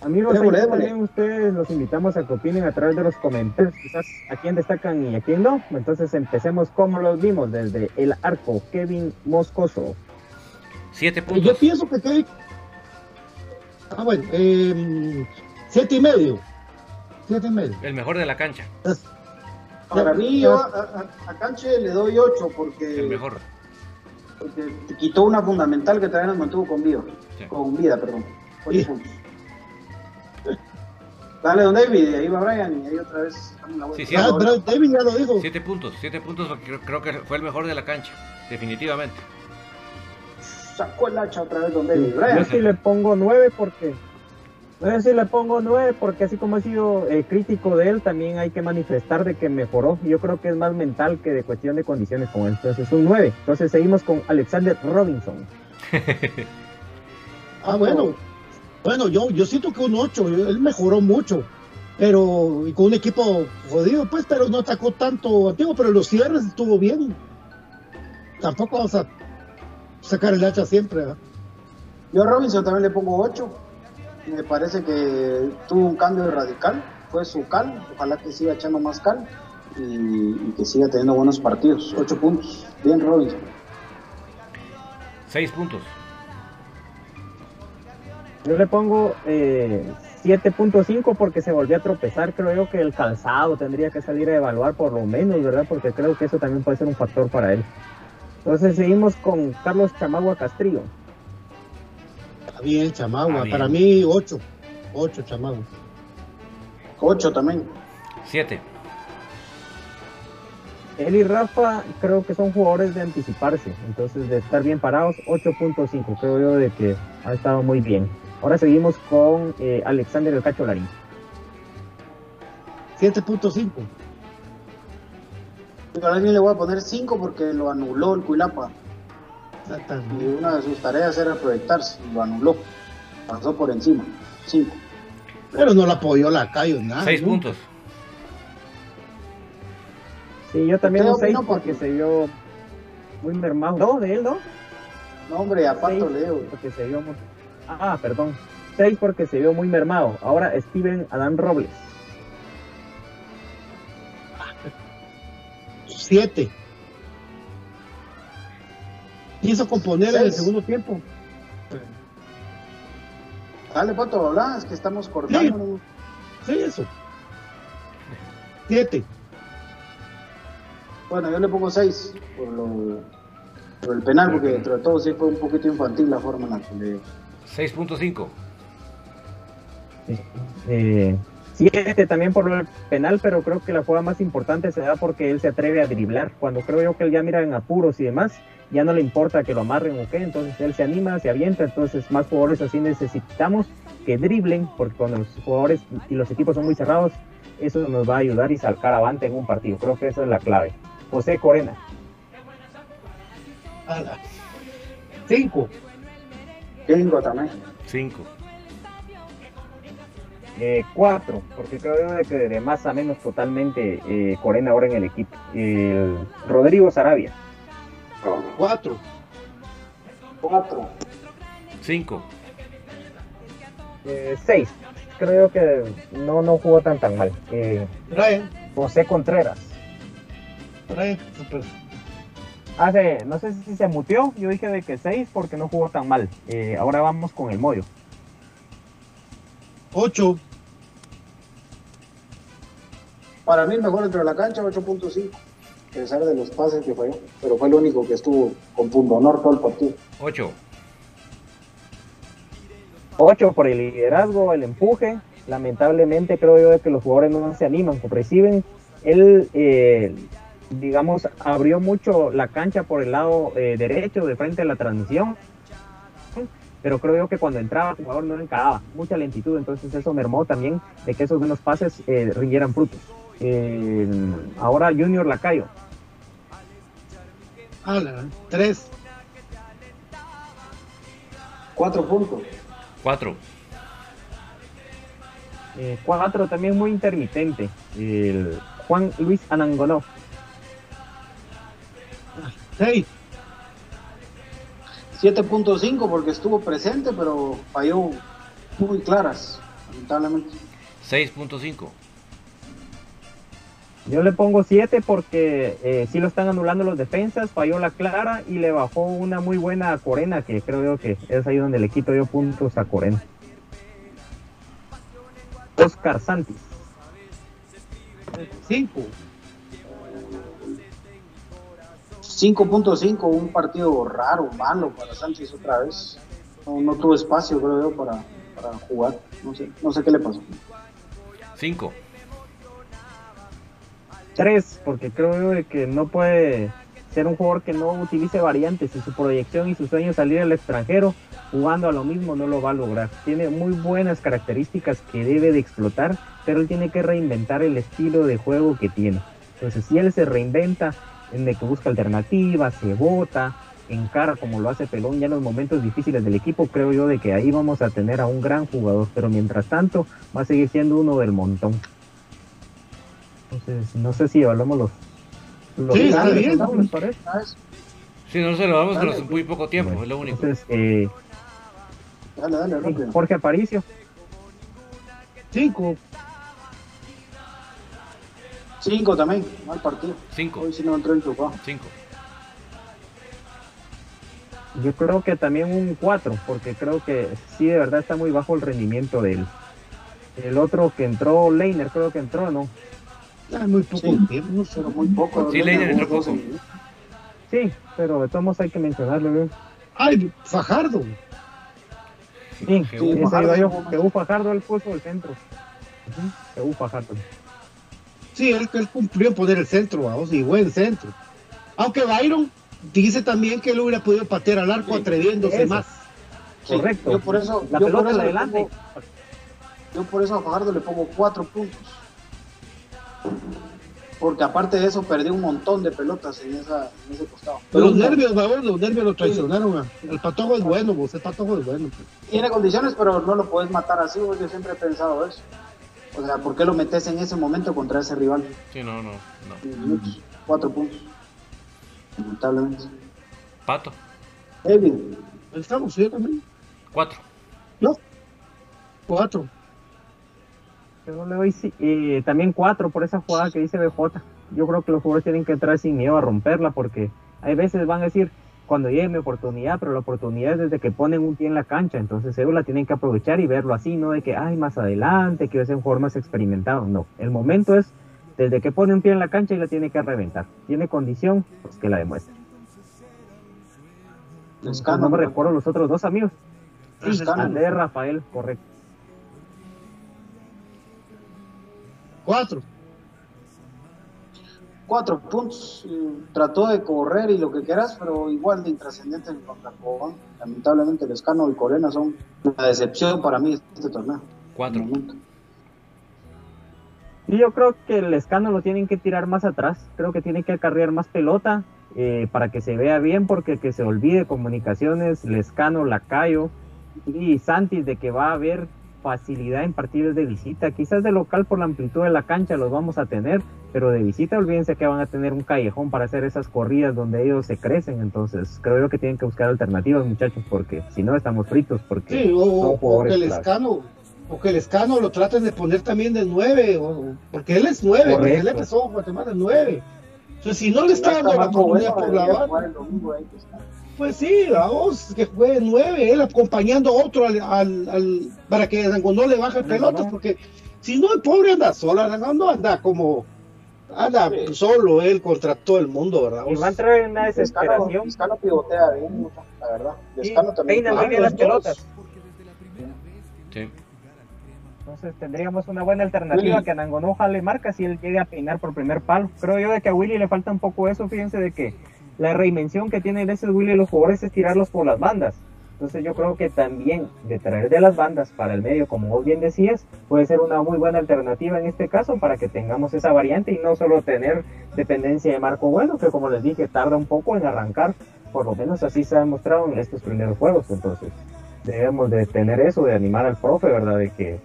S3: Amigos, también ustedes los invitamos a que opinen a través de los comentarios, quizás a quién destacan y a quién no. Entonces empecemos como los vimos desde el arco, Kevin Moscoso.
S1: Siete
S2: yo
S1: puntos.
S2: pienso que Kevin. Ah, bueno, eh, siete y medio. Siete y medio.
S1: El mejor de la cancha.
S5: Para mí, yo a, a- a Canche le doy 8 porque,
S1: El mejor.
S5: Porque te quitó una fundamental que también nos mantuvo con vida.
S1: Sí.
S5: Con vida, perdón. Ocho
S2: Sí.
S5: puntos. Dale, don David, y ahí va Brian, y ahí otra vez damos la vuelta.
S1: Sí, sí,
S2: Ah, pero David ya lo dijo.
S1: Siete puntos. Siete puntos porque creo, que fue el mejor de la cancha. Definitivamente.
S5: Sacó el hacha otra vez don David.
S3: Yo
S5: Brian,
S3: sí le pongo nueve porque. Yo sí le pongo nueve porque así como he sido eh, crítico de él, también hay que manifestar de que mejoró. Yo creo que es más mental que de cuestión de condiciones con él. Entonces un nueve. Entonces seguimos con Alexander Robinson.
S2: Ah, bueno. Bueno, yo, yo siento que un 8, él mejoró mucho. Pero, y con un equipo jodido, pues, pero no atacó tanto antiguo, pero los cierres estuvo bien. Tampoco vamos a sacar el hacha siempre. ¿verdad?
S5: yo a Robinson también le pongo 8. Me parece que tuvo un cambio radical. Fue su cal. Ojalá que siga echando más cal. Y, y que siga teniendo buenos partidos. 8 puntos. Bien, Robinson.
S1: Seis puntos.
S3: Yo le pongo 7.5 porque se volvió a tropezar. Creo yo que el calzado tendría que salir a evaluar por lo menos, ¿verdad? Porque creo que eso también puede ser un factor para él. Entonces seguimos con Carlos Chamagua Castrillo.
S2: Está bien, Chamagua.
S1: Está bien.
S2: Para mí, 8. 8, Chamagua.
S5: 8 también.
S1: 7.
S3: Él y Rafa creo que son jugadores de anticiparse, entonces de estar bien parados, 8.5, creo yo de que ha estado muy bien. Ahora seguimos con eh, Alexander El Cacho Larín.
S2: 7.5.
S5: Yo también le voy a poner 5 porque lo anuló el Cuilapa. Y una de sus tareas era proyectarse. y Lo anuló. Pasó por encima. 5.
S2: Pero no la apoyó la calle, nada.
S1: 6
S2: ¿no?
S1: puntos.
S3: Sí, yo también
S5: Creo
S3: un
S5: que
S3: 6
S5: no,
S3: porque se vio muy mermado. No, de él no.
S5: No, hombre, a Pato
S3: Seis,
S5: Leo.
S3: Porque se vio muy... Ah, perdón. 6 porque se vio muy mermado. Ahora Steven Adán Robles.
S2: 7. Quiso componer en el
S5: Seis.
S2: segundo tiempo.
S5: Dale, Pato, habla. Es que estamos cortando.
S2: Sí, eso. 7.
S5: Bueno, yo le pongo 6 por, lo, por el penal, porque dentro de todo sí fue un poquito infantil la forma en la que le.
S1: 6.5.
S3: Eh, siete también por el penal, pero creo que la jugada más importante se da porque él se atreve a driblar. Cuando creo yo que él ya mira en apuros y demás, ya no le importa que lo amarren o qué, entonces él se anima, se avienta, entonces más jugadores así necesitamos que driblen, porque cuando los jugadores y los equipos son muy cerrados, eso nos va a ayudar y sacar avante en un partido. Creo que esa es la clave. José Corena,
S2: 5.
S5: 5 también.
S1: 5.
S3: eh, cuatro, porque creo que de más a menos totalmente eh, Corena ahora en el equipo. El Rodrigo Sarabia.
S2: 4.
S5: 4.
S1: 5.
S3: Eh, seis. Creo que no, no jugó tan tan mal. Eh,
S2: Brian.
S3: José Contreras.
S2: Brian. super.
S3: Hace, no sé si se muteó, yo dije de que 6 porque no jugó tan mal. Eh, ahora vamos con el Moyo.
S2: 8.
S5: Para mí, el mejor dentro de la cancha, 8.5. A pesar de los pases que falló. Pero fue el único que estuvo con punto honor todo el partido.
S1: 8.
S3: 8 por el liderazgo, el empuje. Lamentablemente creo yo de que los jugadores no se animan, que reciben. Él, eh, digamos, abrió mucho la cancha por el lado eh, derecho de frente a la transmisión. Pero creo yo que cuando entraba el jugador no le encaraba, mucha lentitud, entonces eso mermó también de que esos buenos pases eh, rindieran frutos. Eh, ahora Junior Lacayo,
S2: Ala. 3.
S5: 4 puntos.
S1: 4.
S3: Eh, cuatro también muy intermitente. El Juan Luis Anangonó.
S2: 6.
S5: 7.5 porque estuvo presente, pero falló muy claras, lamentablemente.
S1: 6.5.
S3: Yo le pongo 7 porque eh, sí lo están anulando los defensas, falló la clara y le bajó una muy buena a Corena, que creo yo que es ahí donde le quito yo puntos a Corena. Oscar Santis.
S2: 5.
S5: 5.5, un partido raro, malo para Sánchez otra vez. No, no tuvo espacio, creo yo, para, para jugar. No sé, no sé qué le pasó.
S1: 5.
S3: 3 porque creo yo de que no puede ser un jugador que no utilice variantes y su proyección y su sueño salir al extranjero jugando a lo mismo no lo va a lograr. Tiene muy buenas características que debe de explotar, pero él tiene que reinventar el estilo de juego que tiene. Entonces, si él se reinventa en el que busca alternativas, se bota, encara como lo hace Pelón ya en los momentos difíciles del equipo, creo yo de que ahí vamos a tener a un gran jugador, pero mientras tanto va a seguir siendo uno del montón. Entonces, no sé si evaluamos los... los
S2: Sí, está bien.
S1: Si no se lo damos en muy poco tiempo, es lo único.
S3: Entonces, eh,
S5: Dale, dale, rápido.
S3: Jorge Aparicio,
S2: 5.
S5: 5 también, mal partido.
S1: 5.
S5: Hoy sí no entró enchufado.
S1: 5.
S3: yo creo que también un 4, porque creo que sí, de verdad está muy bajo el rendimiento de él. El otro que entró, Leiner, creo que entró, ¿no?
S2: Ah, muy poco
S5: Sí.
S2: tiempo.
S5: Pero muy poco.
S1: Sí,
S5: ¿no?
S1: Leiner entró
S5: Unos
S1: poco.
S5: 12 minutos.
S3: Sí, pero de todos modos hay que mencionarlo, güey.
S2: Ay, Fajardo.
S3: Sí,
S1: Sí,
S3: sí,
S5: Fajardo,
S3: yo, que Fajardo él puso el centro. Que Hugo Fajardo.
S2: Sí, él, él cumplió en poner el centro, vamos, y buen centro. Aunque Byron dice también que él hubiera podido patear al arco
S5: Sí,
S2: atreviéndose
S3: eso.
S2: más.
S5: Sí,
S3: Correcto.
S5: Yo por eso,
S3: La
S5: yo por
S3: pelota
S5: eso
S3: la
S5: le
S3: adelante.
S5: pongo- yo por eso a Fajardo le pongo cuatro puntos. Porque aparte de eso perdí un montón de pelotas en, esa, en ese costado.
S2: Los
S5: Pero
S2: nervios, vamos, los nervios lo traicionaron. a- El patojo es bueno, vos, el patojo es bueno.
S5: Tiene condiciones, pero no lo puedes matar así. vos, Yo siempre he pensado eso. O sea, ¿por qué lo metes en ese momento contra ese rival?
S1: Sí, no, no, no.
S5: Minutos, Cuatro puntos. Lamentablemente.
S1: Pato,
S5: Edwin,
S2: Estamos, yo también.
S1: cuatro.
S2: No, cuatro.
S3: Yo le doy sí, eh, también cuatro por esa jugada que dice BJ. Yo creo que los jugadores tienen que entrar sin miedo a romperla porque hay veces van a decir cuando llegue mi oportunidad, pero la oportunidad es desde que ponen un pie en la cancha, entonces ellos la tienen que aprovechar y verlo así, no de que, ay, más adelante, que es un jugador más experimentado. No, el momento es desde que pone un pie en la cancha y la tiene que reventar. Tiene condición, pues que la demuestre.
S5: Lescano,
S3: no me recuerdo los otros dos amigos. Andrés Rafael, correcto.
S2: Cuatro.
S5: cuatro puntos. eh, Trató de correr y lo que quieras, pero igual de intrascendente en contra Cobán. Lamentablemente, Lescano y Corena son la decepción para mí de este torneo.
S1: Cuatro.
S5: Momento.
S3: Y yo creo que el escano lo tienen que tirar más atrás. Creo que tiene que acarrear más pelota eh, para que se vea bien, porque que se olvide comunicaciones, Lescano, Lacayo y Santis de que va a haber facilidad en partidos de visita. Quizás de local por la amplitud de la cancha los vamos a tener, pero de visita olvídense que van a tener un callejón para hacer esas corridas donde ellos se crecen. Entonces creo yo que tienen que buscar alternativas muchachos, porque si no estamos fritos. Porque
S2: Sí, o, que el escano, o que el escano lo traten de poner también de nueve, o- porque él es nueve, porque él empezó Guatemala nueve. Entonces, si no le está dando la
S5: Bueno
S2: por la
S5: pues,
S2: sí, vamos, que juegue nueve, él acompañando a otro al, al- al- para que Arango no le baje pelotas, porque si no, el pobre anda solo, no anda como, anda
S5: Sí.
S2: solo él contra todo el mundo, ¿verdad?
S3: Y va a entrar en una desesperación.
S5: Lescano pivotea bien, la verdad.
S3: Sí,
S5: Lescano también.
S3: peina muy bien las pelotas.
S1: Sí.
S3: Entonces tendríamos una buena alternativa
S5: Willy.
S3: que Anangonó jale marca si él llegue a peinar por primer palo. Creo yo de que a Willy le falta un poco eso, fíjense de que la reinvención que tiene a veces Willy los jugadores es tirarlos por las bandas. Entonces yo creo que también de traer de las bandas para el medio, como vos bien decías, puede ser una muy buena alternativa en este caso para que tengamos esa variante y no solo tener dependencia de Marco Bueno, que como les dije tarda un poco en arrancar, por lo menos así se ha demostrado en estos primeros juegos. Entonces debemos de tener eso, de animar al profe, ¿verdad? De que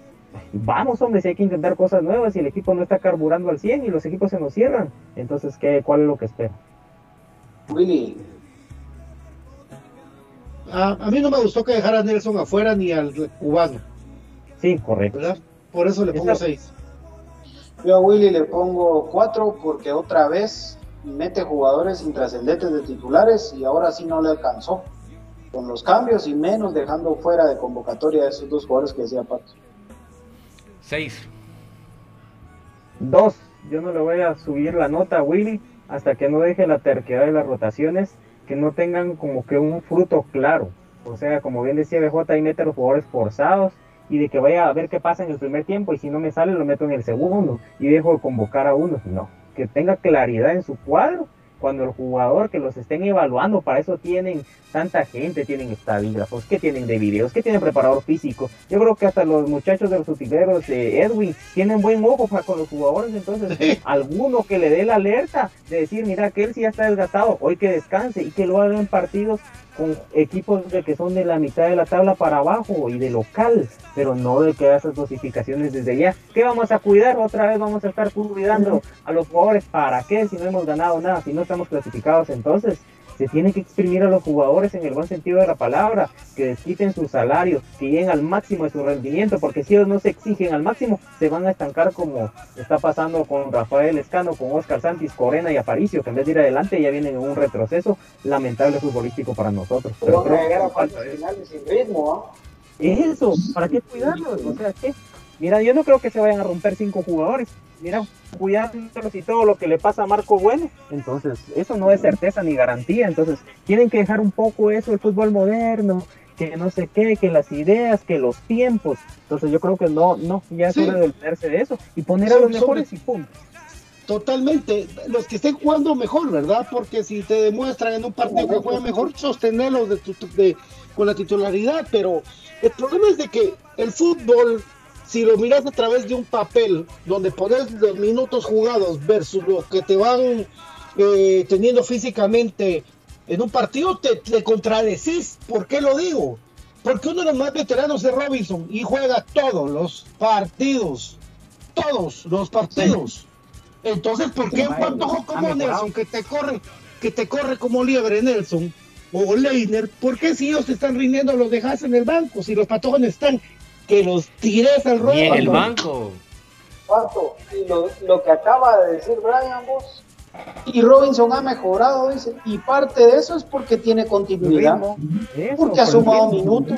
S3: vamos, hombre, si hay que intentar cosas nuevas y el equipo no está carburando al 100 y los equipos se nos cierran. Entonces, ¿qué, ¿cuál es lo que espera?
S5: Willy,
S2: A, a mí no me gustó que dejara a Nelson afuera ni al cubano,
S3: Sí, correcto.
S2: ¿verdad? Por eso le pongo
S3: Esta-
S2: seis.
S5: yo a Willy le pongo cuatro porque otra vez mete jugadores intrascendentes de titulares y ahora sí no le alcanzó con los cambios y menos dejando fuera de convocatoria a esos dos jugadores que decía Pato.
S1: Seis.
S3: Dos, yo no le voy a subir la nota a Willy hasta que no deje la terquedad de las rotaciones, que no tengan como que un fruto claro. O sea, como bien decía BJ, ahí mete a los jugadores forzados y de que vaya a ver qué pasa en el primer tiempo y si no me sale lo meto en el segundo y dejo de convocar a uno. No, que tenga claridad en su cuadro cuando el jugador que los estén evaluando, para eso tienen tanta gente, tienen estadígrafos, que tienen de videos, que tienen preparador físico. Yo creo que hasta los muchachos de los utileros de Edwin tienen buen ojo para con los jugadores, entonces alguno que le dé la alerta de decir, mira, que él sí ya está desgastado, hoy que descanse y que lo haga en partidos con equipos de que son de la mitad de la tabla para abajo y de local, pero no de que esas dosificaciones desde ya. ¿Qué vamos a cuidar? Otra vez vamos a estar cuidando a los jugadores. ¿Para qué? Si no hemos ganado nada, si no estamos clasificados, entonces se tiene que exprimir a los jugadores en el buen sentido de la palabra, que desquiten sus salarios, que lleguen al máximo de su rendimiento, porque si ellos no se exigen al máximo, se van a estancar como está pasando con Rafael Escano, con Oscar Santis, Corena y Aparicio, que en vez de ir adelante ya vienen en un retroceso lamentable futbolístico para nosotros. Pero
S5: a
S3: creo que falta
S5: finales sin ritmo, ¿ah?
S3: eso, ¿para qué cuidarlos? O sea, ¿qué? Mira, yo no creo que se vayan a romper cinco jugadores. Mira, cuidándolos y todo lo que le pasa a Marco Bueno. Entonces, eso no es certeza ni garantía. Entonces, tienen que dejar un poco eso el fútbol moderno, que no sé qué, que las ideas, que los tiempos. Entonces, yo creo que no, no, ya es hora de olvidarse de eso y poner a los mejores y punto.
S2: Totalmente, los que estén jugando mejor, ¿verdad? Porque si te demuestran en un partido que juegan mejor, sostenerlos de, de, con la titularidad, pero el problema es de que el fútbol, si lo miras a través de un papel donde pones los minutos jugados versus lo que te van eh, teniendo físicamente en un partido, te, te contradecís. ¿Por qué lo digo? Porque uno de los más veteranos es Robinson y juega todos los partidos, todos los partidos. Entonces, ¿por qué un patojo como Nelson que te corre, que te corre como liebre Nelson o Leiner, ¿por qué si ellos te están rindiendo los dejas en el banco? Si los patojos están, que los tires al
S1: robo. en el banco.
S5: Pato, y lo, lo, que acaba de decir Brian vos, y Robinson ha mejorado, dice, y parte de eso es porque tiene continuidad, porque ha sumado minutos.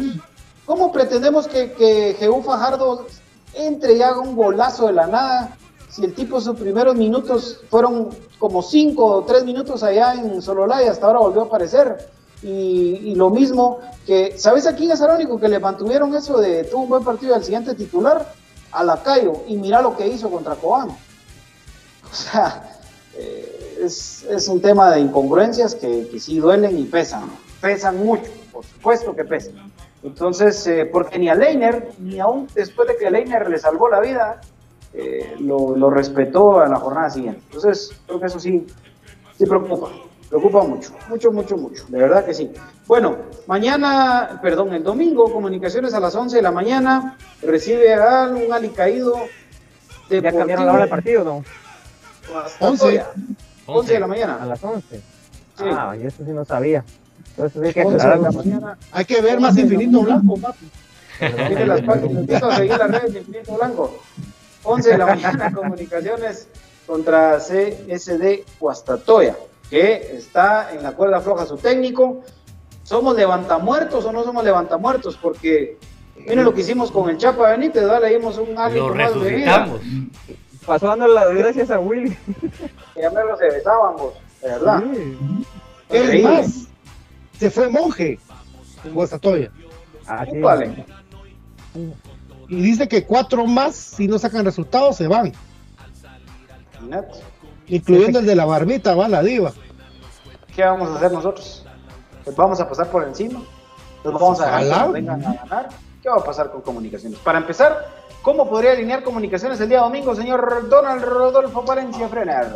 S5: ¿Cómo pretendemos que, que Jehu Fajardo entre y haga un golazo de la nada si el tipo sus primeros minutos fueron como cinco o tres minutos allá en Sololá y hasta ahora volvió a aparecer. Y, lo mismo que, ¿sabes a quién es el único que le mantuvieron eso de tuvo un buen partido al siguiente titular? A Lacayo. Y mira lo que hizo contra Cobán. O sea, eh, es, un tema de incongruencias que, que, sí duelen y pesan. Pesan mucho, por supuesto que pesan. Entonces, eh, porque ni a Leiner, ni aún después de que Leiner le salvó la vida, eh, lo, respetó a la jornada siguiente. Entonces, creo que eso sí, sí preocupa, preocupa mucho, mucho, mucho, mucho, de verdad que sí. Bueno, mañana, perdón, el domingo, comunicaciones a las 11 de la mañana, recibe a un alicaído
S3: de ¿Ya cambiaron la hora del partido no?
S2: 11.
S5: 11 de la mañana.
S3: A las 11. Ah, y eso sí no sabía. Entonces
S2: hay que, la mañana. hay que ver más Infinito Blanco, papi.
S5: las páginas, a seguir las redes de Infinito Blanco. 11 de la mañana, comunicaciones contra CSD Huastatoya, que está en la cuerda floja su técnico. ¿Somos levantamuertos o no somos levantamuertos? Porque miren lo que hicimos con el Chapa Benítez, le dimos un
S1: algo más de vida.
S3: Pasó dando las gracias a Willy.
S5: ya me lo se besaban vos, de verdad.
S2: Sí. más, se fue monje en Huastatoya.
S5: Ah, vale
S2: y dice que cuatro más, si no sacan resultados, se van. Incluyendo el de la barbita, va la diva.
S5: ¿Qué vamos a hacer nosotros? Pues vamos a pasar por encima. Nos vamos a dejar vengan a ganar. ¿Qué va a pasar con comunicaciones? Para empezar, ¿cómo podría alinear comunicaciones el día domingo, señor Donald Rodolfo Valencia Frener?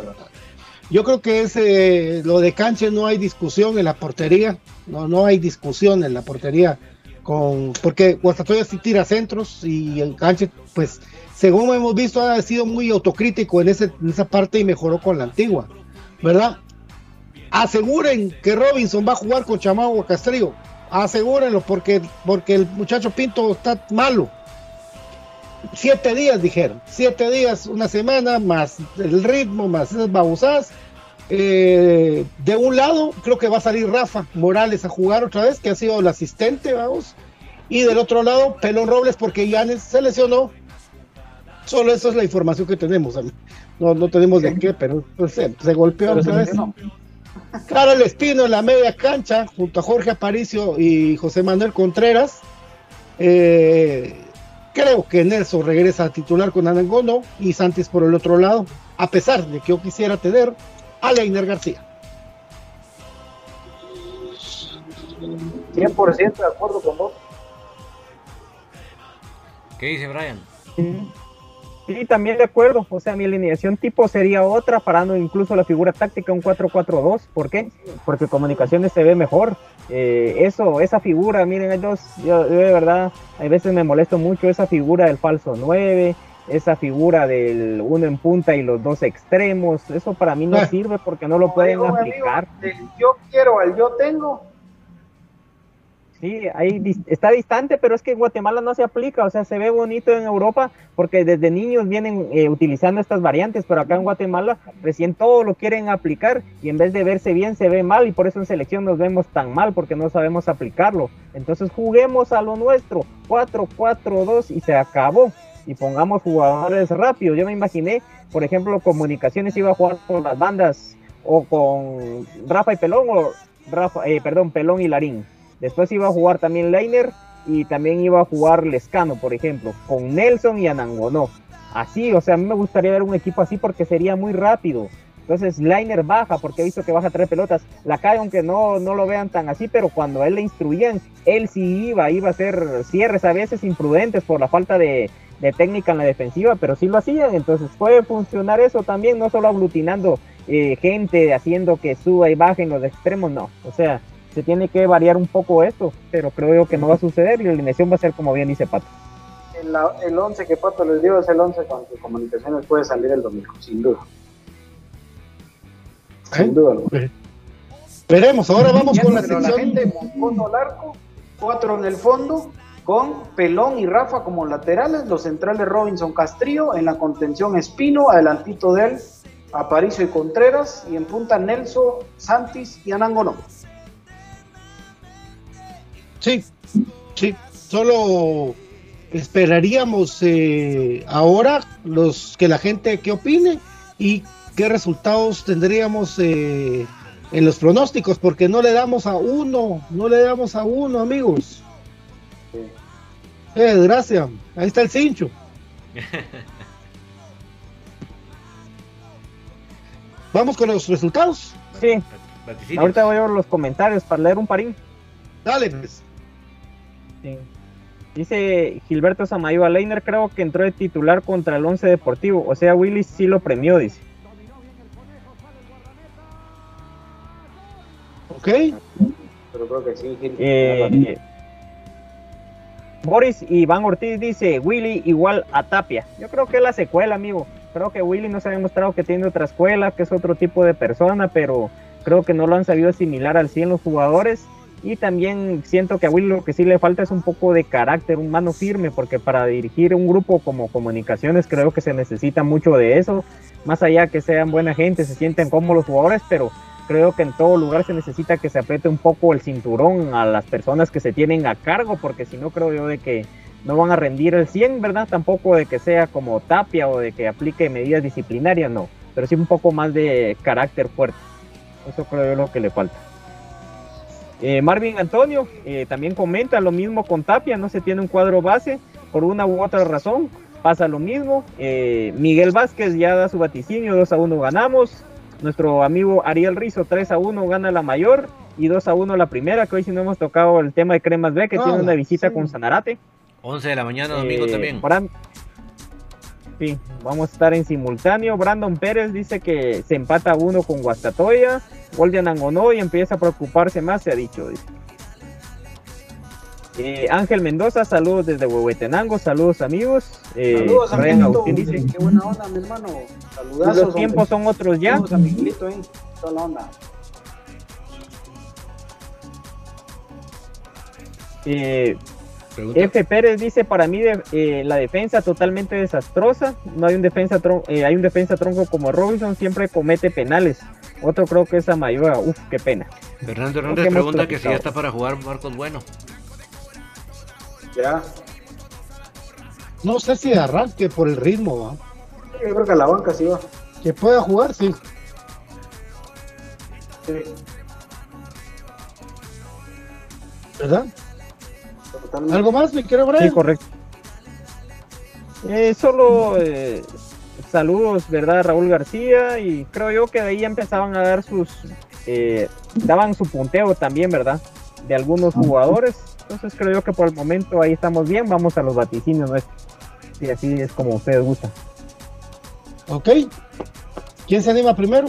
S2: Yo creo que ese lo de cancha no hay discusión en la portería. No, no hay discusión en la portería con porque Guastatoya sí tira centros y el canche, pues, según hemos visto, ha sido muy autocrítico en, ese, en esa parte y mejoró con la antigua, ¿verdad? Aseguren que Robinson va a jugar con Chamagua Castrillo, asegúrenlo porque, porque el muchacho Pinto está malo. Siete días, dijeron, siete días, una semana, más el ritmo, más esas eh, de un lado, creo que va a salir Rafa Morales a jugar otra vez, que ha sido el asistente, vamos. Y del otro lado, Pelón Robles, porque Yanes se lesionó. Solo eso es la información que tenemos. No, no tenemos de qué, pero pues, se, golpeó otra vez. Claro, el Espino en la media cancha, junto a Jorge Aparicio y José Manuel Contreras. Eh, creo que Nelson regresa a titular con Anangono y Santis por el otro lado, a pesar de que yo quisiera tener Aleiner García.
S5: 100% de acuerdo con vos.
S1: ¿Qué dice Brian?
S3: Sí. también de acuerdo. O sea, mi alineación tipo sería otra, parando incluso la figura táctica un 4-4-2. ¿Por qué? Porque comunicaciones se ve mejor. Eh, eso, esa figura, miren, dos, yo, yo, de verdad, a veces me molesto mucho esa figura del falso 9, esa figura del uno en punta y los dos extremos, eso para mí no ah. sirve porque no lo pueden aplicar.
S5: yo quiero al yo tengo.
S3: Sí, ahí está distante, pero es que en Guatemala no se aplica, o sea, se ve bonito en Europa porque desde niños vienen eh, utilizando estas variantes, pero acá en Guatemala recién todo lo quieren aplicar y en vez de verse bien se ve mal y por eso en selección nos vemos tan mal porque no sabemos aplicarlo. Entonces juguemos a lo nuestro, 4-4-2 y se acabó y pongamos jugadores rápidos. Yo me imaginé, por ejemplo, Comunicaciones iba a jugar con las bandas o con Rafa y Pelón o Rafa, eh, perdón, Pelón y Larín. Después iba a jugar también Leiner y también iba a jugar Lescano, por ejemplo, con Nelson y Anangonó. Así, o sea, a mí me gustaría ver un equipo así porque sería muy rápido. Entonces, Liner baja porque he visto que baja tres pelotas. La cae, aunque no, no lo vean tan así, pero cuando él le instruían, él sí iba, iba a hacer cierres a veces imprudentes por la falta de, técnica en la defensiva, pero sí lo hacían. Entonces, puede funcionar eso también, no solo aglutinando eh, gente, haciendo que suba y baje en los extremos, no. O sea, se tiene que variar un poco esto, pero creo que no va a suceder y la alineación va a ser como bien dice Pato.
S5: El, 11 que Pato les dio es el 11 con comunicaciones puede salir el domingo, sin duda. Sin duda.
S2: Veremos, ahora vamos con la sección.
S5: La gente fondo al arco, cuatro en el fondo, con Pelón y Rafa como laterales, los centrales Robinson Castrillo, en la contención Espino, adelantito de él, Aparicio y Contreras, y en punta Nelson, Santis y Anangonó.
S2: Sí, sí, solo esperaríamos eh, ahora los que la gente que opine y qué resultados tendríamos eh, en los pronósticos, porque no le damos a uno, no le damos a uno, amigos. Eh, gracias. Ahí está el cincho. Vamos con los resultados.
S3: Sí. Ahorita voy a ver los comentarios para leer un parín.
S2: Dale, pues.
S3: Dice Gilberto Samayoa Leiner, creo que entró de titular contra el Once Deportivo. O sea, Willy sí lo premió, dice.
S2: Ok.
S5: Pero creo que sí.
S3: Eh, Boris Iván Ortiz dice, Willy igual a Tapia. Yo creo que es la secuela, amigo. Creo que Willy no se ha demostrado que tiene otra escuela, que es otro tipo de persona, pero creo que no lo han sabido asimilar al 100 los jugadores. Y también siento que a Willy lo que sí le falta es un poco de carácter, un mano firme, porque para dirigir un grupo como comunicaciones creo que se necesita mucho de eso. Más allá que sean buena gente, se sienten como los jugadores, pero creo que en todo lugar se necesita que se apriete un poco el cinturón a las personas que se tienen a cargo, porque si no creo yo de que no van a rendir el 100, ¿verdad? Tampoco de que sea como Tapia o de que aplique medidas disciplinarias, no, pero sí un poco más de carácter fuerte. Eso creo yo lo que le falta. Eh, Marvin Antonio eh, también comenta lo mismo con Tapia, no se tiene un cuadro base por una u otra razón, pasa lo mismo. Eh, Miguel Vázquez ya da su vaticinio, 2 a 1 ganamos. Nuestro amigo Ariel Rizo 3 a 1 gana la mayor y 2 a 1 la primera, que hoy sí no hemos tocado el tema de Cremas B, que tiene una visita con Sanarate.
S1: 11 de la mañana, domingo eh, también.
S3: Vamos a estar en simultáneo. Brandon Pérez dice que se empata uno con Guastatoya. Goldian Angonó y empieza a preocuparse más, se ha dicho. Dice. Eh, Ángel Mendoza, saludos desde Huehuetenango, saludos amigos.
S5: Eh, saludos, amiguito. Dice, Qué buena onda, mi hermano. Saludazos.
S3: Los tiempos son otros ya.
S5: Saludos, amiguito, eh. Toda la onda.
S3: Eh, F. Pérez dice para mí eh, la defensa totalmente desastrosa. No hay un defensa eh, hay un defensa tronco como Robinson, siempre comete penales. Otro creo que es Amayoa. Uf, qué pena.
S1: Fernando Hernández pregunta que si ya está para jugar Marcos Bueno.
S5: Ya.
S2: No sé si arranque por el ritmo, ¿va?
S5: Yo creo que a la banca sí va.
S2: Que pueda jugar, sí.
S5: Sí.
S2: ¿Verdad? ¿Algo más, mi querido Brian?
S3: Sí, correcto. Eh, solo eh, saludos, ¿verdad? Raúl García y creo yo que de ahí empezaban a dar sus... Eh, daban su punteo también, ¿verdad? De algunos jugadores entonces creo yo que por el momento ahí estamos bien. Vamos a los vaticinios nuestros. Y así es como ustedes gustan.
S2: Ok. ¿Quién se anima primero?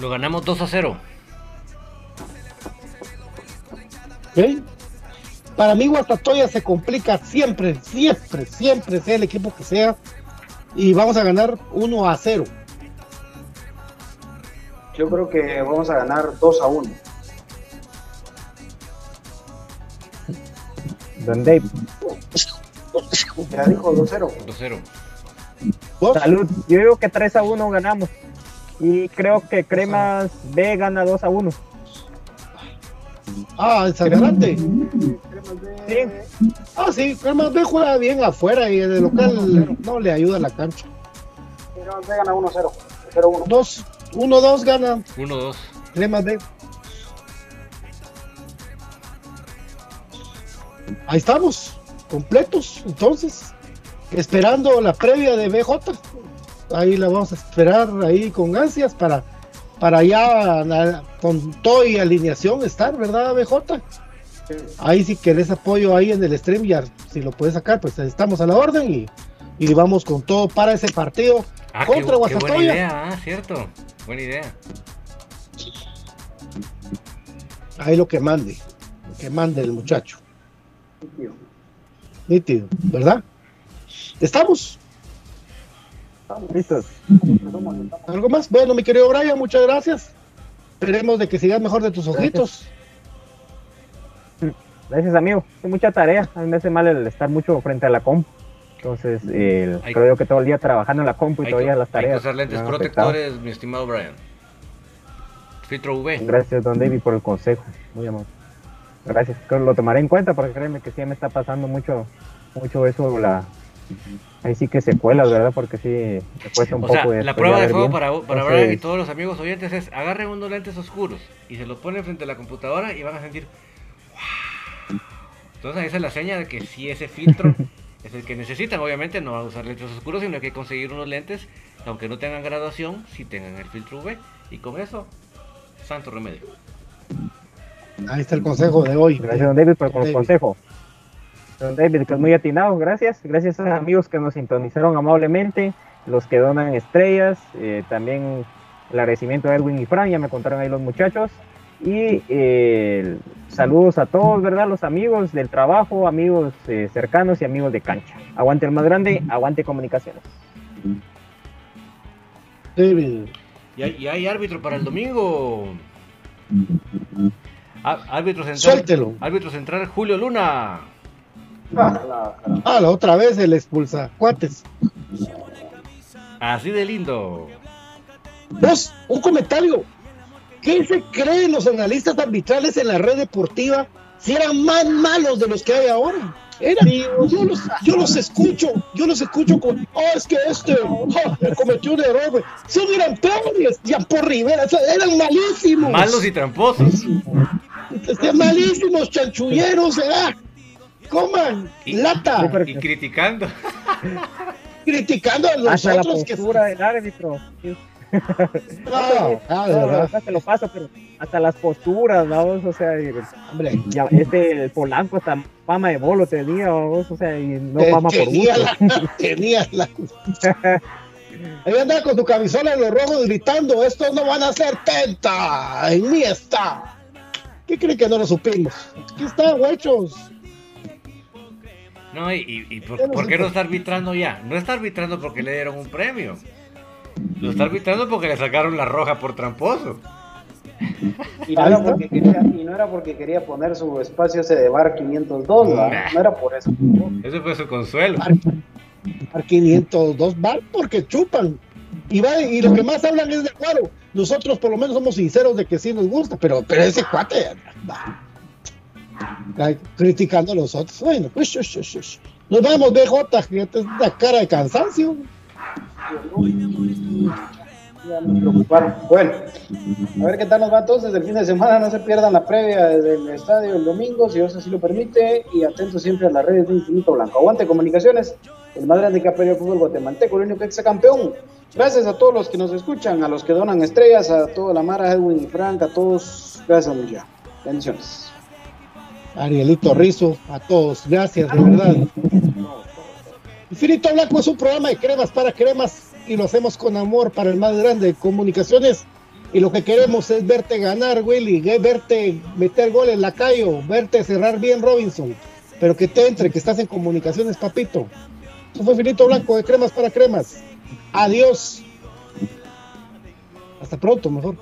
S1: Lo ganamos 2 a 0.
S2: Ok. Para mí Guastatoya se complica siempre, siempre, siempre, sea el equipo que sea. Y vamos a ganar 1 a 0.
S5: Yo creo que vamos a ganar 2 a 1.
S3: Don Dave.
S5: Ya dijo 2-0.
S1: 2-0.
S3: Salud. Yo digo que 3 a 1 ganamos. Y creo que Cremas B gana 2 a 1.
S2: Ah, es adelante. Sí. Ah, sí, Cremas B juega bien afuera y el local no le ayuda a la cancha.
S5: Cremas B gana 1-0. 0-1.
S2: 2, 1-2 gana
S1: 1-2.
S2: Cremas B. Ahí estamos, completos, entonces, esperando la previa de BJ. Ahí la vamos a esperar ahí con ansias para, para na- con todo y alineación estar, ¿verdad, BJ? Ahí si querés apoyo ahí en el stream, ya si lo puedes sacar, pues estamos a la orden y, y vamos con todo para ese partido
S1: Ah, qué,
S2: contra
S1: bu- qué buena idea, ah, cierto. Buena idea.
S2: Ahí lo que mande, lo que mande el muchacho. Nítido, ¿verdad? ¿Estamos?
S3: Listos.
S2: ¿Algo más? Bueno, mi querido Brian, muchas gracias. Esperemos de que sigas mejor de tus ojitos.
S3: Gracias, amigo. Es mucha tarea. A mí me hace mal el estar mucho frente a la compu. Entonces, el-
S1: Hay-
S3: creo yo que todo el día trabajando en la compu y
S1: Hay
S3: todavía
S1: que,
S3: las
S1: hay
S3: tareas.
S1: que usar lentes
S3: afectado.
S1: protectores, mi estimado Brian. Filtro UV.
S3: Gracias, don David, por el consejo. Muy amable. Gracias. Creo que Lo tomaré en cuenta porque créeme que sí me está pasando mucho, mucho eso. La... Ahí sí que secuelas, ¿verdad? Porque sí me cuesta un
S1: O sea,
S3: poco.
S1: la
S3: después
S1: prueba de fuego
S3: bien.
S1: para, para
S3: Entonces,
S1: Brian y todos los amigos oyentes es agarren unos lentes oscuros y se los ponen frente a la computadora y van a sentir "Wow". Entonces esa es la seña de que si ese filtro es el que necesitan, obviamente no van a usar lentes oscuros, sino que hay que conseguir unos lentes, aunque no tengan graduación, si tengan el filtro UV y con eso, santo remedio.
S2: Ahí está el consejo de hoy.
S3: Gracias, don David, por el consejo. Don David, que es muy atinado, gracias. Gracias a los amigos que nos sintonizaron amablemente, los que donan estrellas, eh, también el agradecimiento a Edwin y Fran, ya me contaron ahí los muchachos. Y eh, saludos a todos, ¿verdad? Los amigos del trabajo, amigos eh, cercanos y amigos de cancha. Aguante el más grande, aguante comunicaciones.
S2: David.
S1: Y hay, y hay árbitro para el domingo. Á- árbitro central.
S2: Suéltelo.
S1: Árbitro central Julio Luna.
S2: Ah, la otra vez el expulsa. Cuates.
S1: Así de lindo.
S2: Dos, un comentario. ¿Qué se creen los analistas arbitrales en la red deportiva si eran más malos de los que hay ahora? Era, yo, los, yo los escucho, yo los escucho con, oh, es que este cometió un error, güey". Son eran peores, ya por Rivera, o sea, eran malísimos.
S1: Malos y tramposos.
S2: Este, malísimos, chanchulleros, ¿verdad? Coman,
S1: Y-
S2: lata,
S1: Y criticando.
S2: criticando a
S3: Hasta la
S2: nosotros que
S3: del árbitro.
S2: Ah,
S3: No, la
S2: verdad.
S3: verdad te lo paso, pero hasta las posturas, vamos, o sea, y-
S2: Hombre,
S3: ya, este el Polanco hasta fama de bolo tenía, vamos, o sea, y no fama por gusto.
S2: la, tenía la. Ahí andaba con tu camisola en los rojos gritando, estos no van a ser tenta, en mí está. ¿Qué creen que no lo supimos? Aquí está, huechos.
S1: No, y, y- por, qué no está arbitrando ya? No está arbitrando porque le dieron un premio. Lo está arbitrando porque le sacaron la roja por tramposo.
S5: Y no, era porque quería, y no era porque quería poner su espacio ese de bar 502, ¿va?
S1: Nah.
S5: no era por eso.
S1: Ese fue su consuelo.
S2: Par 502 van porque chupan. Y, va, y lo que más hablan es de cuaro. Nosotros por lo menos somos sinceros de que sí nos gusta, pero, pero ese cuate va. Criticando a los otros. Bueno, ush, ush, ush, nos vamos, BJ, que es una cara de cansancio.
S5: Ya preocuparon. Bueno, a ver qué tal nos va entonces el fin de semana. No se pierdan la previa del estadio el domingo, si Dios así lo permite. Y atentos siempre a las redes de Infinito Blanco. Aguante comunicaciones, el más grande perdido el fútbol guatemalteco, el único ex campeón. Gracias a todos los que nos escuchan, a los que donan estrellas, a toda la Mara, Edwin y Frank, a todos. Gracias, mucha. Bendiciones.
S2: Arielito Rizo, a todos, gracias, de verdad. Infinito Blanco es un programa de cremas para cremas y lo hacemos con amor para el más grande de comunicaciones. Y lo que queremos es verte ganar, Willy, que verte meter gol en la calle, verte cerrar bien Robinson, pero que te entre, que estás en comunicaciones, papito. Eso fue Infinito Blanco de cremas para cremas. Adiós. Hasta pronto, mejor.